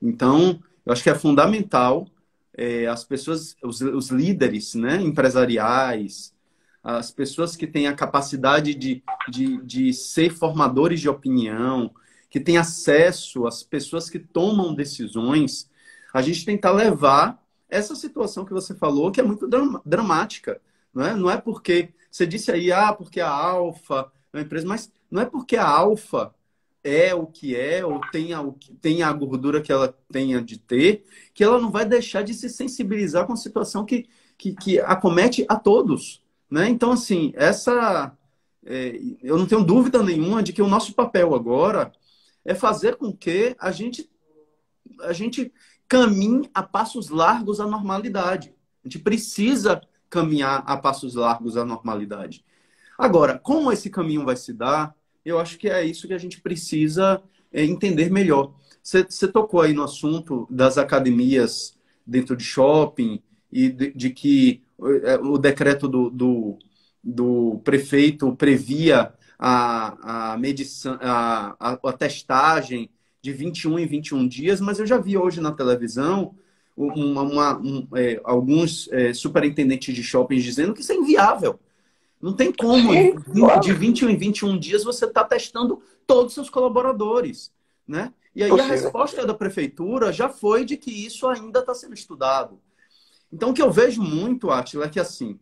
Então, eu acho que é fundamental é, as pessoas, os, os líderes né, empresariais, as pessoas que têm a capacidade de, de, de ser formadores de opinião, que têm acesso às pessoas que tomam decisões, a gente tentar levar essa situação que você falou, que é muito dramática. Não é, não é porque. Você disse aí, ah, porque a Alfa é uma empresa, mas não é porque a Alfa é o que é, ou tem a, tem a gordura que ela tenha de ter, que ela não vai deixar de se sensibilizar com a situação que, que, que acomete a todos. Né? Então, assim, essa. É, eu não tenho dúvida nenhuma de que o nosso papel agora é fazer com que a gente, a gente caminhe a passos largos à normalidade. A gente precisa caminhar a passos largos à normalidade. Agora, como esse caminho vai se dar, eu acho que é isso que a gente precisa é, entender melhor. Você tocou aí no assunto das academias dentro de shopping e de, de que o decreto do, do, do prefeito previa a, a medição, a, a, a, testagem de 21 em 21 dias, mas eu já vi hoje na televisão uma, uma, um, é, alguns é, superintendentes de shoppings dizendo que isso é inviável. Não tem como, de 21 em 21 dias, você está testando todos os seus colaboradores. Né? E aí a resposta da prefeitura já foi de que isso ainda está sendo estudado. Então, o que eu vejo muito, Atila, é que assim,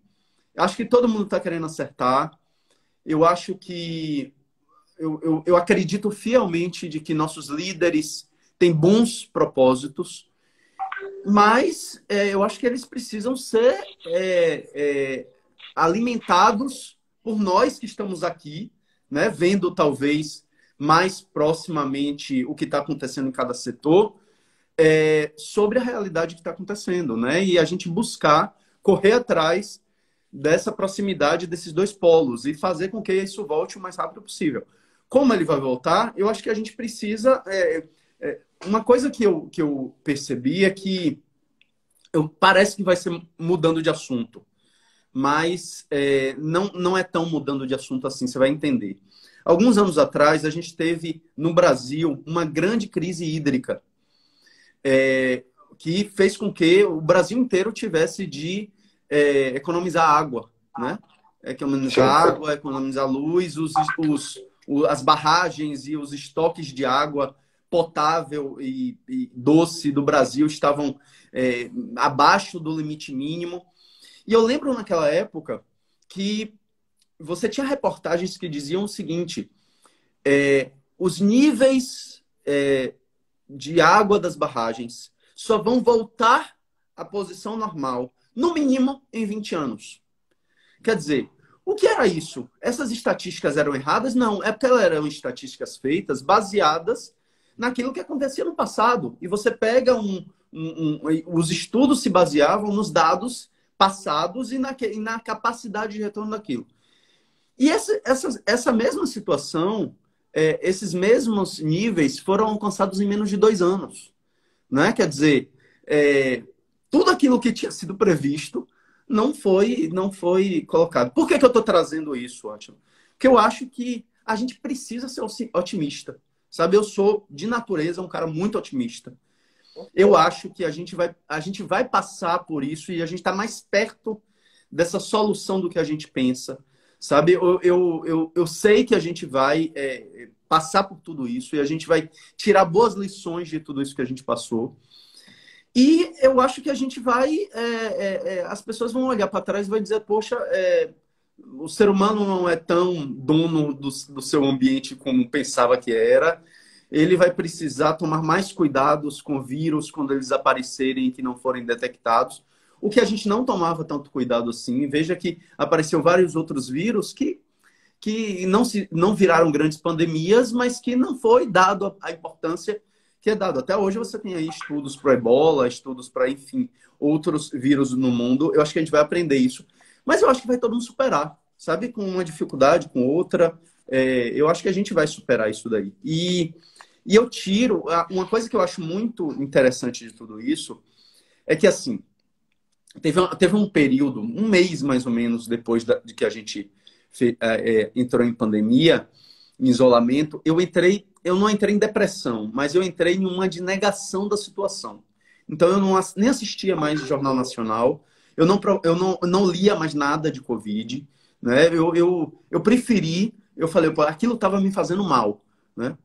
acho que todo mundo está querendo acertar. Eu acho que. Eu, eu, eu acredito fielmente de que nossos líderes têm bons propósitos, mas é, eu acho que eles precisam ser é, é, alimentados por nós que estamos aqui, né, vendo talvez mais proximamente o que está acontecendo em cada setor, é, sobre a realidade que está acontecendo, né? E a gente buscar correr atrás dessa proximidade desses dois polos e fazer com que isso volte o mais rápido possível. Como ele vai voltar? Eu acho que a gente precisa. É, é, uma coisa que eu, que eu percebi é que eu, parece que vai ser mudando de assunto, mas é, não, não é tão mudando de assunto assim, você vai entender. Alguns anos atrás, a gente teve no Brasil uma grande crise hídrica é, que fez com que o Brasil inteiro tivesse de é, economizar água, né? Economizar água, economizar luz, os, os, as barragens e os estoques de água potável e, e doce do Brasil estavam é, abaixo do limite mínimo. E eu lembro naquela época que você tinha reportagens que diziam o seguinte: é, os níveis é, de água das barragens só vão voltar à posição normal, no mínimo em 20 anos. Quer dizer, o que era isso? Essas estatísticas eram erradas? Não, é porque elas eram estatísticas feitas baseadas naquilo que acontecia no passado. E você pega um. um, um os estudos se baseavam nos dados passados e na, e na capacidade de retorno daquilo. E essa, essa, essa mesma situação é, esses mesmos níveis foram alcançados em menos de dois anos. Né? Quer dizer, é, tudo aquilo que tinha sido previsto não foi, não foi colocado. Por que, que eu estou trazendo isso, ótimo? Porque eu acho que a gente precisa ser otimista. Sabe, eu sou, de natureza, um cara muito otimista. Eu acho que a gente vai, a gente vai passar por isso e a gente está mais perto dessa solução do que a gente pensa. Sabe, eu, eu, eu, eu sei que a gente vai é, passar por tudo isso e a gente vai tirar boas lições de tudo isso que a gente passou. E eu acho que a gente vai. É, é, é as pessoas vão olhar para trás e vão dizer: poxa, é, o ser humano não é tão dono do, do seu ambiente como pensava que era. Ele vai precisar tomar mais cuidados com vírus quando eles aparecerem e que não forem detectados o que a gente não tomava tanto cuidado assim. Veja que apareceu vários outros vírus que, que não, se, não viraram grandes pandemias, mas que não foi dado a importância que é dado. Até hoje você tem aí estudos para ebola, estudos para, enfim, outros vírus no mundo. Eu acho que a gente vai aprender isso. Mas eu acho que vai todo mundo superar, sabe? Com uma dificuldade, com outra. É, eu acho que a gente vai superar isso daí. E, e eu tiro. Uma coisa que eu acho muito interessante de tudo isso é que, assim, Teve, teve um período, um mês mais ou menos depois da, de que a gente fe, é, é, entrou em pandemia, em isolamento, eu entrei, eu não entrei em depressão, mas eu entrei em uma de negação da situação. Então eu não, nem assistia mais o Jornal Nacional, eu não, eu não, eu não lia mais nada de Covid, né? Eu, eu, eu preferi, eu falei, aquilo estava me fazendo mal, né?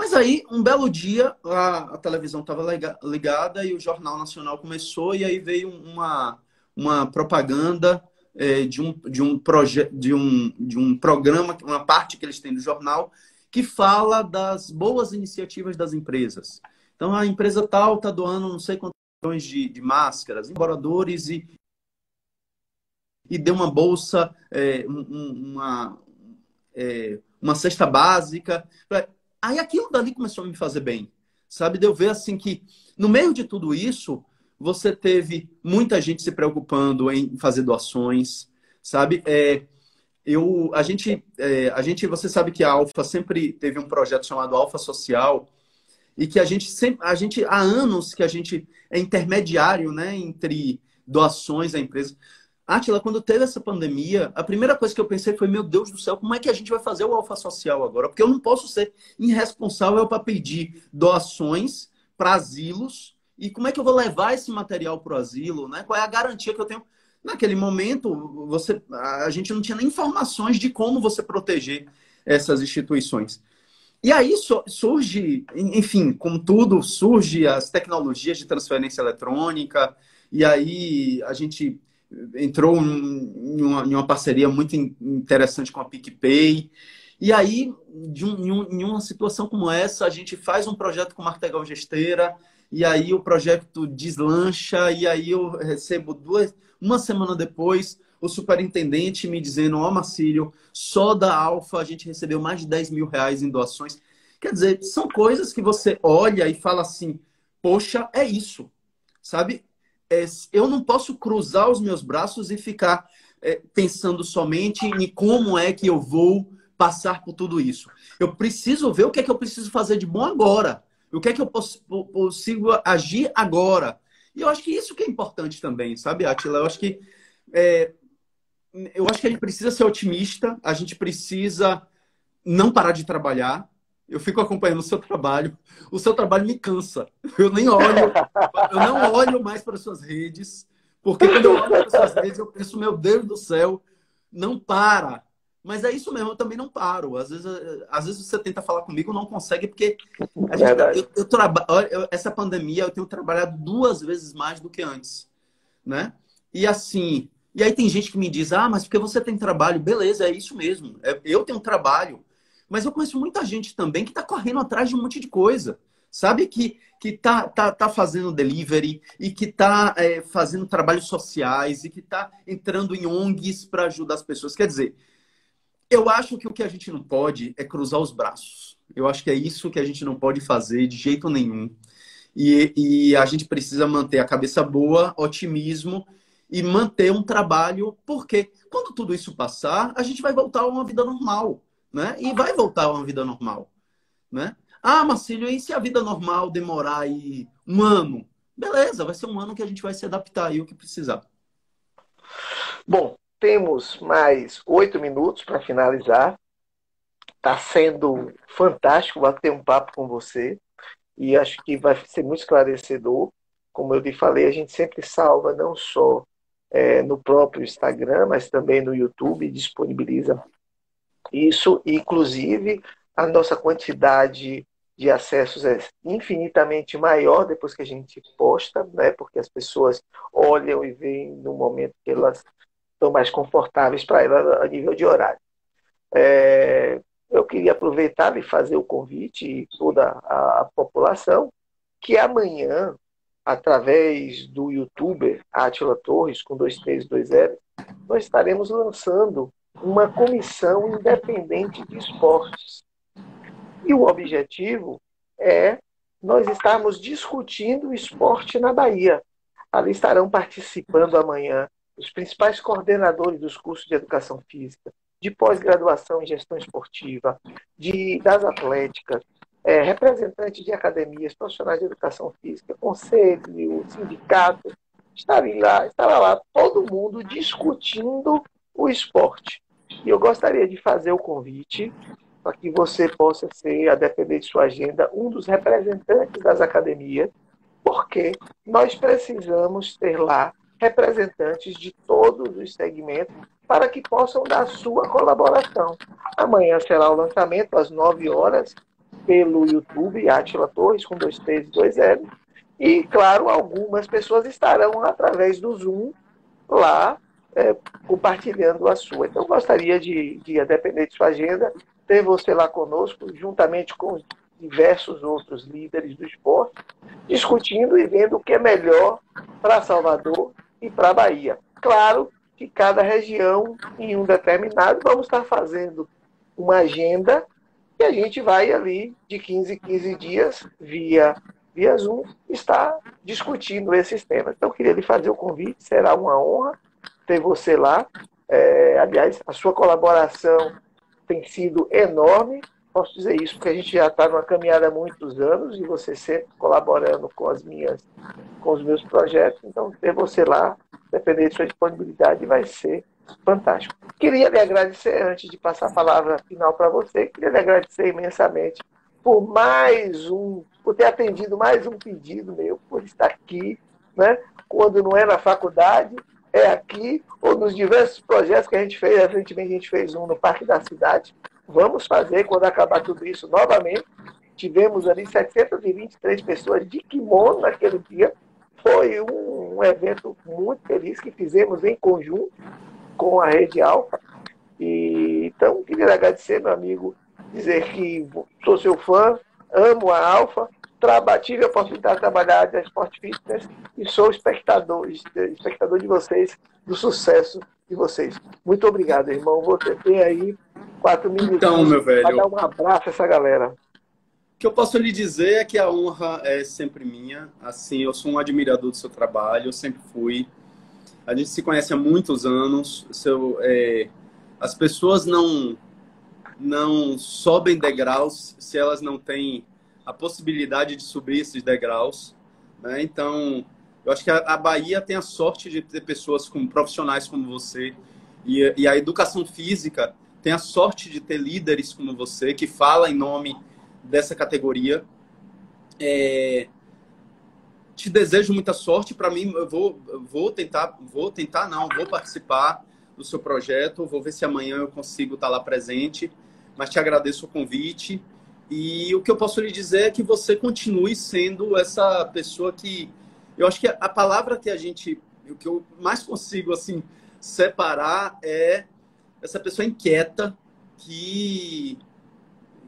Mas aí, um belo dia, a, a televisão estava ligada e o Jornal Nacional começou, e aí veio uma, uma propaganda é, de, um, de, um proje de, um, de um programa, uma parte que eles têm do jornal, que fala das boas iniciativas das empresas. Então, a empresa tal está doando não sei quantos milhões de, de máscaras, embora,dores e, e deu uma bolsa, é, uma, é, uma cesta básica. Aí aquilo dali começou a me fazer bem, sabe? De eu ver assim que no meio de tudo isso, você teve muita gente se preocupando em fazer doações, sabe? É, eu, a gente, é, a gente, você sabe que a Alfa sempre teve um projeto chamado Alfa Social e que a gente sempre, a gente há anos que a gente é intermediário, né, entre doações à empresa. Atila, quando teve essa pandemia, a primeira coisa que eu pensei foi: meu Deus do céu, como é que a gente vai fazer o alfa social agora? Porque eu não posso ser irresponsável para pedir doações para asilos. E como é que eu vou levar esse material para o asilo? Né? Qual é a garantia que eu tenho? Naquele momento, você, a gente não tinha nem informações de como você proteger essas instituições. E aí surge, enfim, como tudo, surge as tecnologias de transferência eletrônica, E aí a gente entrou em uma, em uma parceria muito interessante com a PicPay. E aí, de um, em uma situação como essa, a gente faz um projeto com Martegal Gesteira, e aí o projeto deslancha, e aí eu recebo duas, uma semana depois, o superintendente me dizendo, ó oh, Marcílio, só da Alfa a gente recebeu mais de 10 mil reais em doações. Quer dizer, são coisas que você olha e fala assim, poxa, é isso, sabe? É, eu não posso cruzar os meus braços e ficar é, pensando somente em como é que eu vou passar por tudo isso. Eu preciso ver o que é que eu preciso fazer de bom agora. O que é que eu posso, consigo agir agora. E eu acho que isso que é importante também, sabe, Atila? Eu acho que é, eu acho que a gente precisa ser otimista, a gente precisa não parar de trabalhar. Eu fico acompanhando o seu trabalho. O seu trabalho me cansa. Eu nem olho, eu não olho mais para as suas redes, porque quando eu olho para as suas redes, eu penso, meu Deus do céu, não para. Mas é isso mesmo, eu também não paro. Às vezes, às vezes você tenta falar comigo, não consegue, porque gente, eu, eu trabalho. Essa pandemia eu tenho trabalhado duas vezes mais do que antes. Né? E assim, e aí tem gente que me diz, ah, mas porque você tem trabalho, beleza, é isso mesmo. É, eu tenho trabalho. Mas eu conheço muita gente também que está correndo atrás de um monte de coisa. Sabe que, que tá, tá, tá fazendo delivery e que tá é, fazendo trabalhos sociais e que tá entrando em ONGs para ajudar as pessoas. Quer dizer, eu acho que o que a gente não pode é cruzar os braços. Eu acho que é isso que a gente não pode fazer de jeito nenhum. E, e a gente precisa manter a cabeça boa, otimismo e manter um trabalho, porque quando tudo isso passar, a gente vai voltar a uma vida normal, né? E vai voltar a uma vida normal, né? Ah, Marcílio, e se a vida normal demorar aí um ano? Beleza, vai ser um ano que a gente vai se adaptar aí o que precisar. Bom, temos mais oito minutos para finalizar. Está sendo fantástico bater um papo com você e acho que vai ser muito esclarecedor. Como eu te falei, a gente sempre salva não só é, no próprio Instagram, mas também no YouTube, disponibiliza isso. Inclusive, a nossa quantidade de acessos é infinitamente maior depois que a gente posta, né? porque as pessoas olham e veem no momento que elas estão mais confortáveis para elas a nível de horário. É, eu queria aproveitar e fazer o convite toda a, a população que amanhã através do youtuber Atila Torres, com 2320, nós estaremos lançando uma comissão independente de esportes. E o objetivo é nós estarmos discutindo o esporte na Bahia. Ali estarão participando amanhã os principais coordenadores dos cursos de educação física, de pós-graduação em gestão esportiva, de, das atléticas, é, representantes de academias, profissionais de educação física, conselho, sindicato, estava lá, estava lá todo mundo discutindo o esporte. E eu gostaria de fazer o convite para que você possa ser, a depender de sua agenda, um dos representantes das academias, porque nós precisamos ter lá representantes de todos os segmentos para que possam dar sua colaboração. Amanhã será o lançamento às 9 horas pelo YouTube, Atila Torres, com 2320. E, claro, algumas pessoas estarão através do Zoom lá é, compartilhando a sua. Então, gostaria de, de, a depender de sua agenda, ter você lá conosco, juntamente com diversos outros líderes do esporte, discutindo e vendo o que é melhor para Salvador e para Bahia. Claro que cada região, em um determinado, vamos estar fazendo uma agenda e a gente vai ali, de 15 em 15 dias, via, via Zoom, estar discutindo esses temas. Então, queria lhe fazer o convite, será uma honra ter você lá. É, aliás, a sua colaboração tem sido enorme. Posso dizer isso porque a gente já está numa caminhada há muitos anos e você sempre colaborando com as minhas, com os meus projetos. Então, ter você lá, dependendo de sua disponibilidade, vai ser fantástico. Queria lhe agradecer, antes de passar a palavra final para você, queria lhe agradecer imensamente por mais um, por ter atendido mais um pedido meu, por estar aqui, né? quando não é na faculdade, é aqui, ou nos diversos projetos que a gente fez, recentemente a gente fez um no Parque da Cidade. Vamos fazer quando acabar tudo isso novamente. Tivemos ali 723 pessoas de kimono naquele dia. Foi um um evento muito feliz que fizemos em conjunto com a Rede Alfa. E, então, queria agradecer, meu amigo, dizer que sou seu fã, amo a Alfa, tive a oportunidade de trabalhar na Sport Fitness e sou espectador, espectador de vocês, do sucesso de vocês. Muito obrigado, irmão. Você tem aí quatro minutos então, meu velho, para dar um abraço a essa galera. O que eu posso lhe dizer é que a honra é sempre minha. Assim, eu sou um admirador do seu trabalho, eu sempre fui. A gente se conhece há muitos anos. Seu, é, as pessoas não não sobem degraus se elas não têm a possibilidade de subir esses degraus. Né? Então, eu acho que a, Bahia tem a sorte de ter pessoas como profissionais como você e, e a educação física tem a sorte de ter líderes como você que fala em nome dessa categoria. É, te desejo muita sorte. Para mim, eu vou, vou tentar, vou tentar não, vou participar do seu projeto. Vou ver se amanhã eu consigo estar lá presente mas te agradeço o convite. E o que eu posso lhe dizer é que você continue sendo essa pessoa que. Eu acho que a palavra que a gente. O que eu mais consigo, assim, separar é essa pessoa inquieta que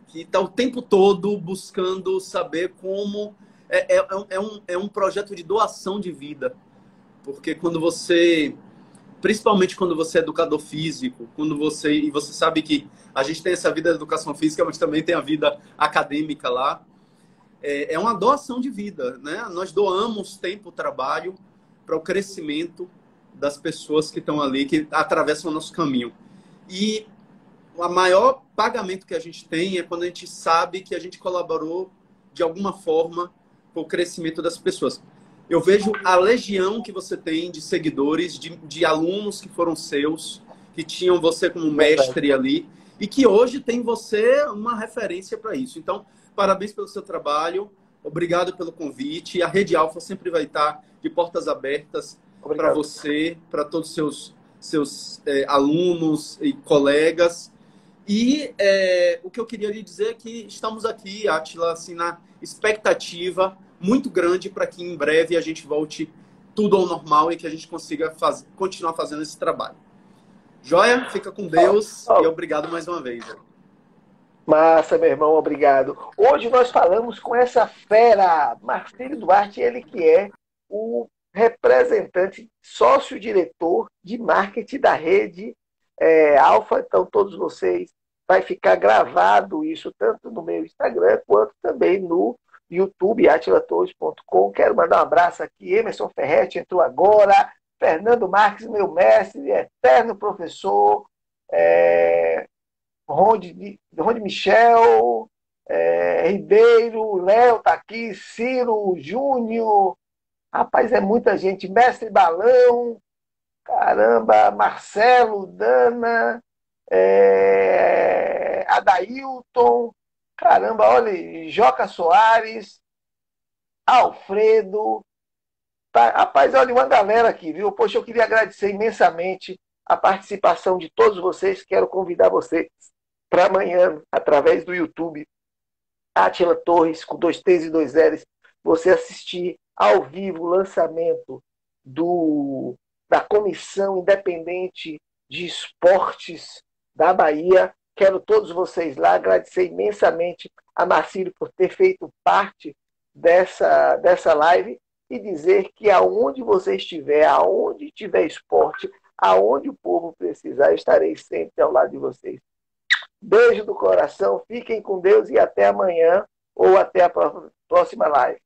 que está o tempo todo buscando saber como é, é, é, um, é um projeto de doação de vida porque quando você principalmente quando você é educador físico, quando você e você sabe que a gente tem essa vida de educação física, mas também tem a vida acadêmica lá. É, é uma doação de vida, né? Nós doamos tempo, trabalho para o crescimento das pessoas que estão ali, que atravessam o nosso caminho. E o maior pagamento que a gente tem é quando a gente sabe que a gente colaborou de alguma forma com o crescimento das pessoas eu vejo a legião que você tem de seguidores, de, de alunos que foram seus, que tinham você como mestre ali, e que hoje tem você uma referência para isso. Então, parabéns pelo seu trabalho, obrigado pelo convite. A Rede Alfa sempre vai estar de portas abertas para você, para todos os seus, seus é, alunos e colegas. E é, o que eu queria lhe dizer é que estamos aqui, Atila, assim, na expectativa muito grande para que em breve a gente volte tudo ao normal e que a gente consiga faz... continuar fazendo esse trabalho. Joia, fica com Deus oh, oh. e obrigado mais uma vez. Massa, meu irmão, obrigado. Hoje nós falamos com essa fera, Marcelo Duarte, ele que é o representante, sócio-diretor de marketing da rede é, Alfa. Então, todos vocês, vai ficar gravado isso tanto no meu Instagram quanto também no YouTube, atilatores.com. Quero mandar um abraço aqui. Emerson Ferretti entrou agora. Fernando Marques, meu mestre, eterno professor. É, Ronde, Ronde Michel, é, Ribeiro, Léo está aqui, Ciro, Júnior. Rapaz, é muita gente. Mestre Balão, caramba, Marcelo, Dana, é, Adailton, Caramba, olha, Joca Soares, Alfredo. Tá, rapaz, olha uma galera aqui, viu? Poxa, eu queria agradecer imensamente a participação de todos vocês. Quero convidar vocês para amanhã, através do YouTube, Atila Torres, com dois T's e dois L's, você assistir ao vivo o lançamento do, da Comissão Independente de Esportes da Bahia, Quero todos vocês lá agradecer imensamente a Marcílio por ter feito parte dessa, dessa live e dizer que aonde você estiver, aonde tiver esporte, aonde o povo precisar, estarei sempre ao lado de vocês. Beijo do coração, fiquem com Deus e até amanhã ou até a próxima live.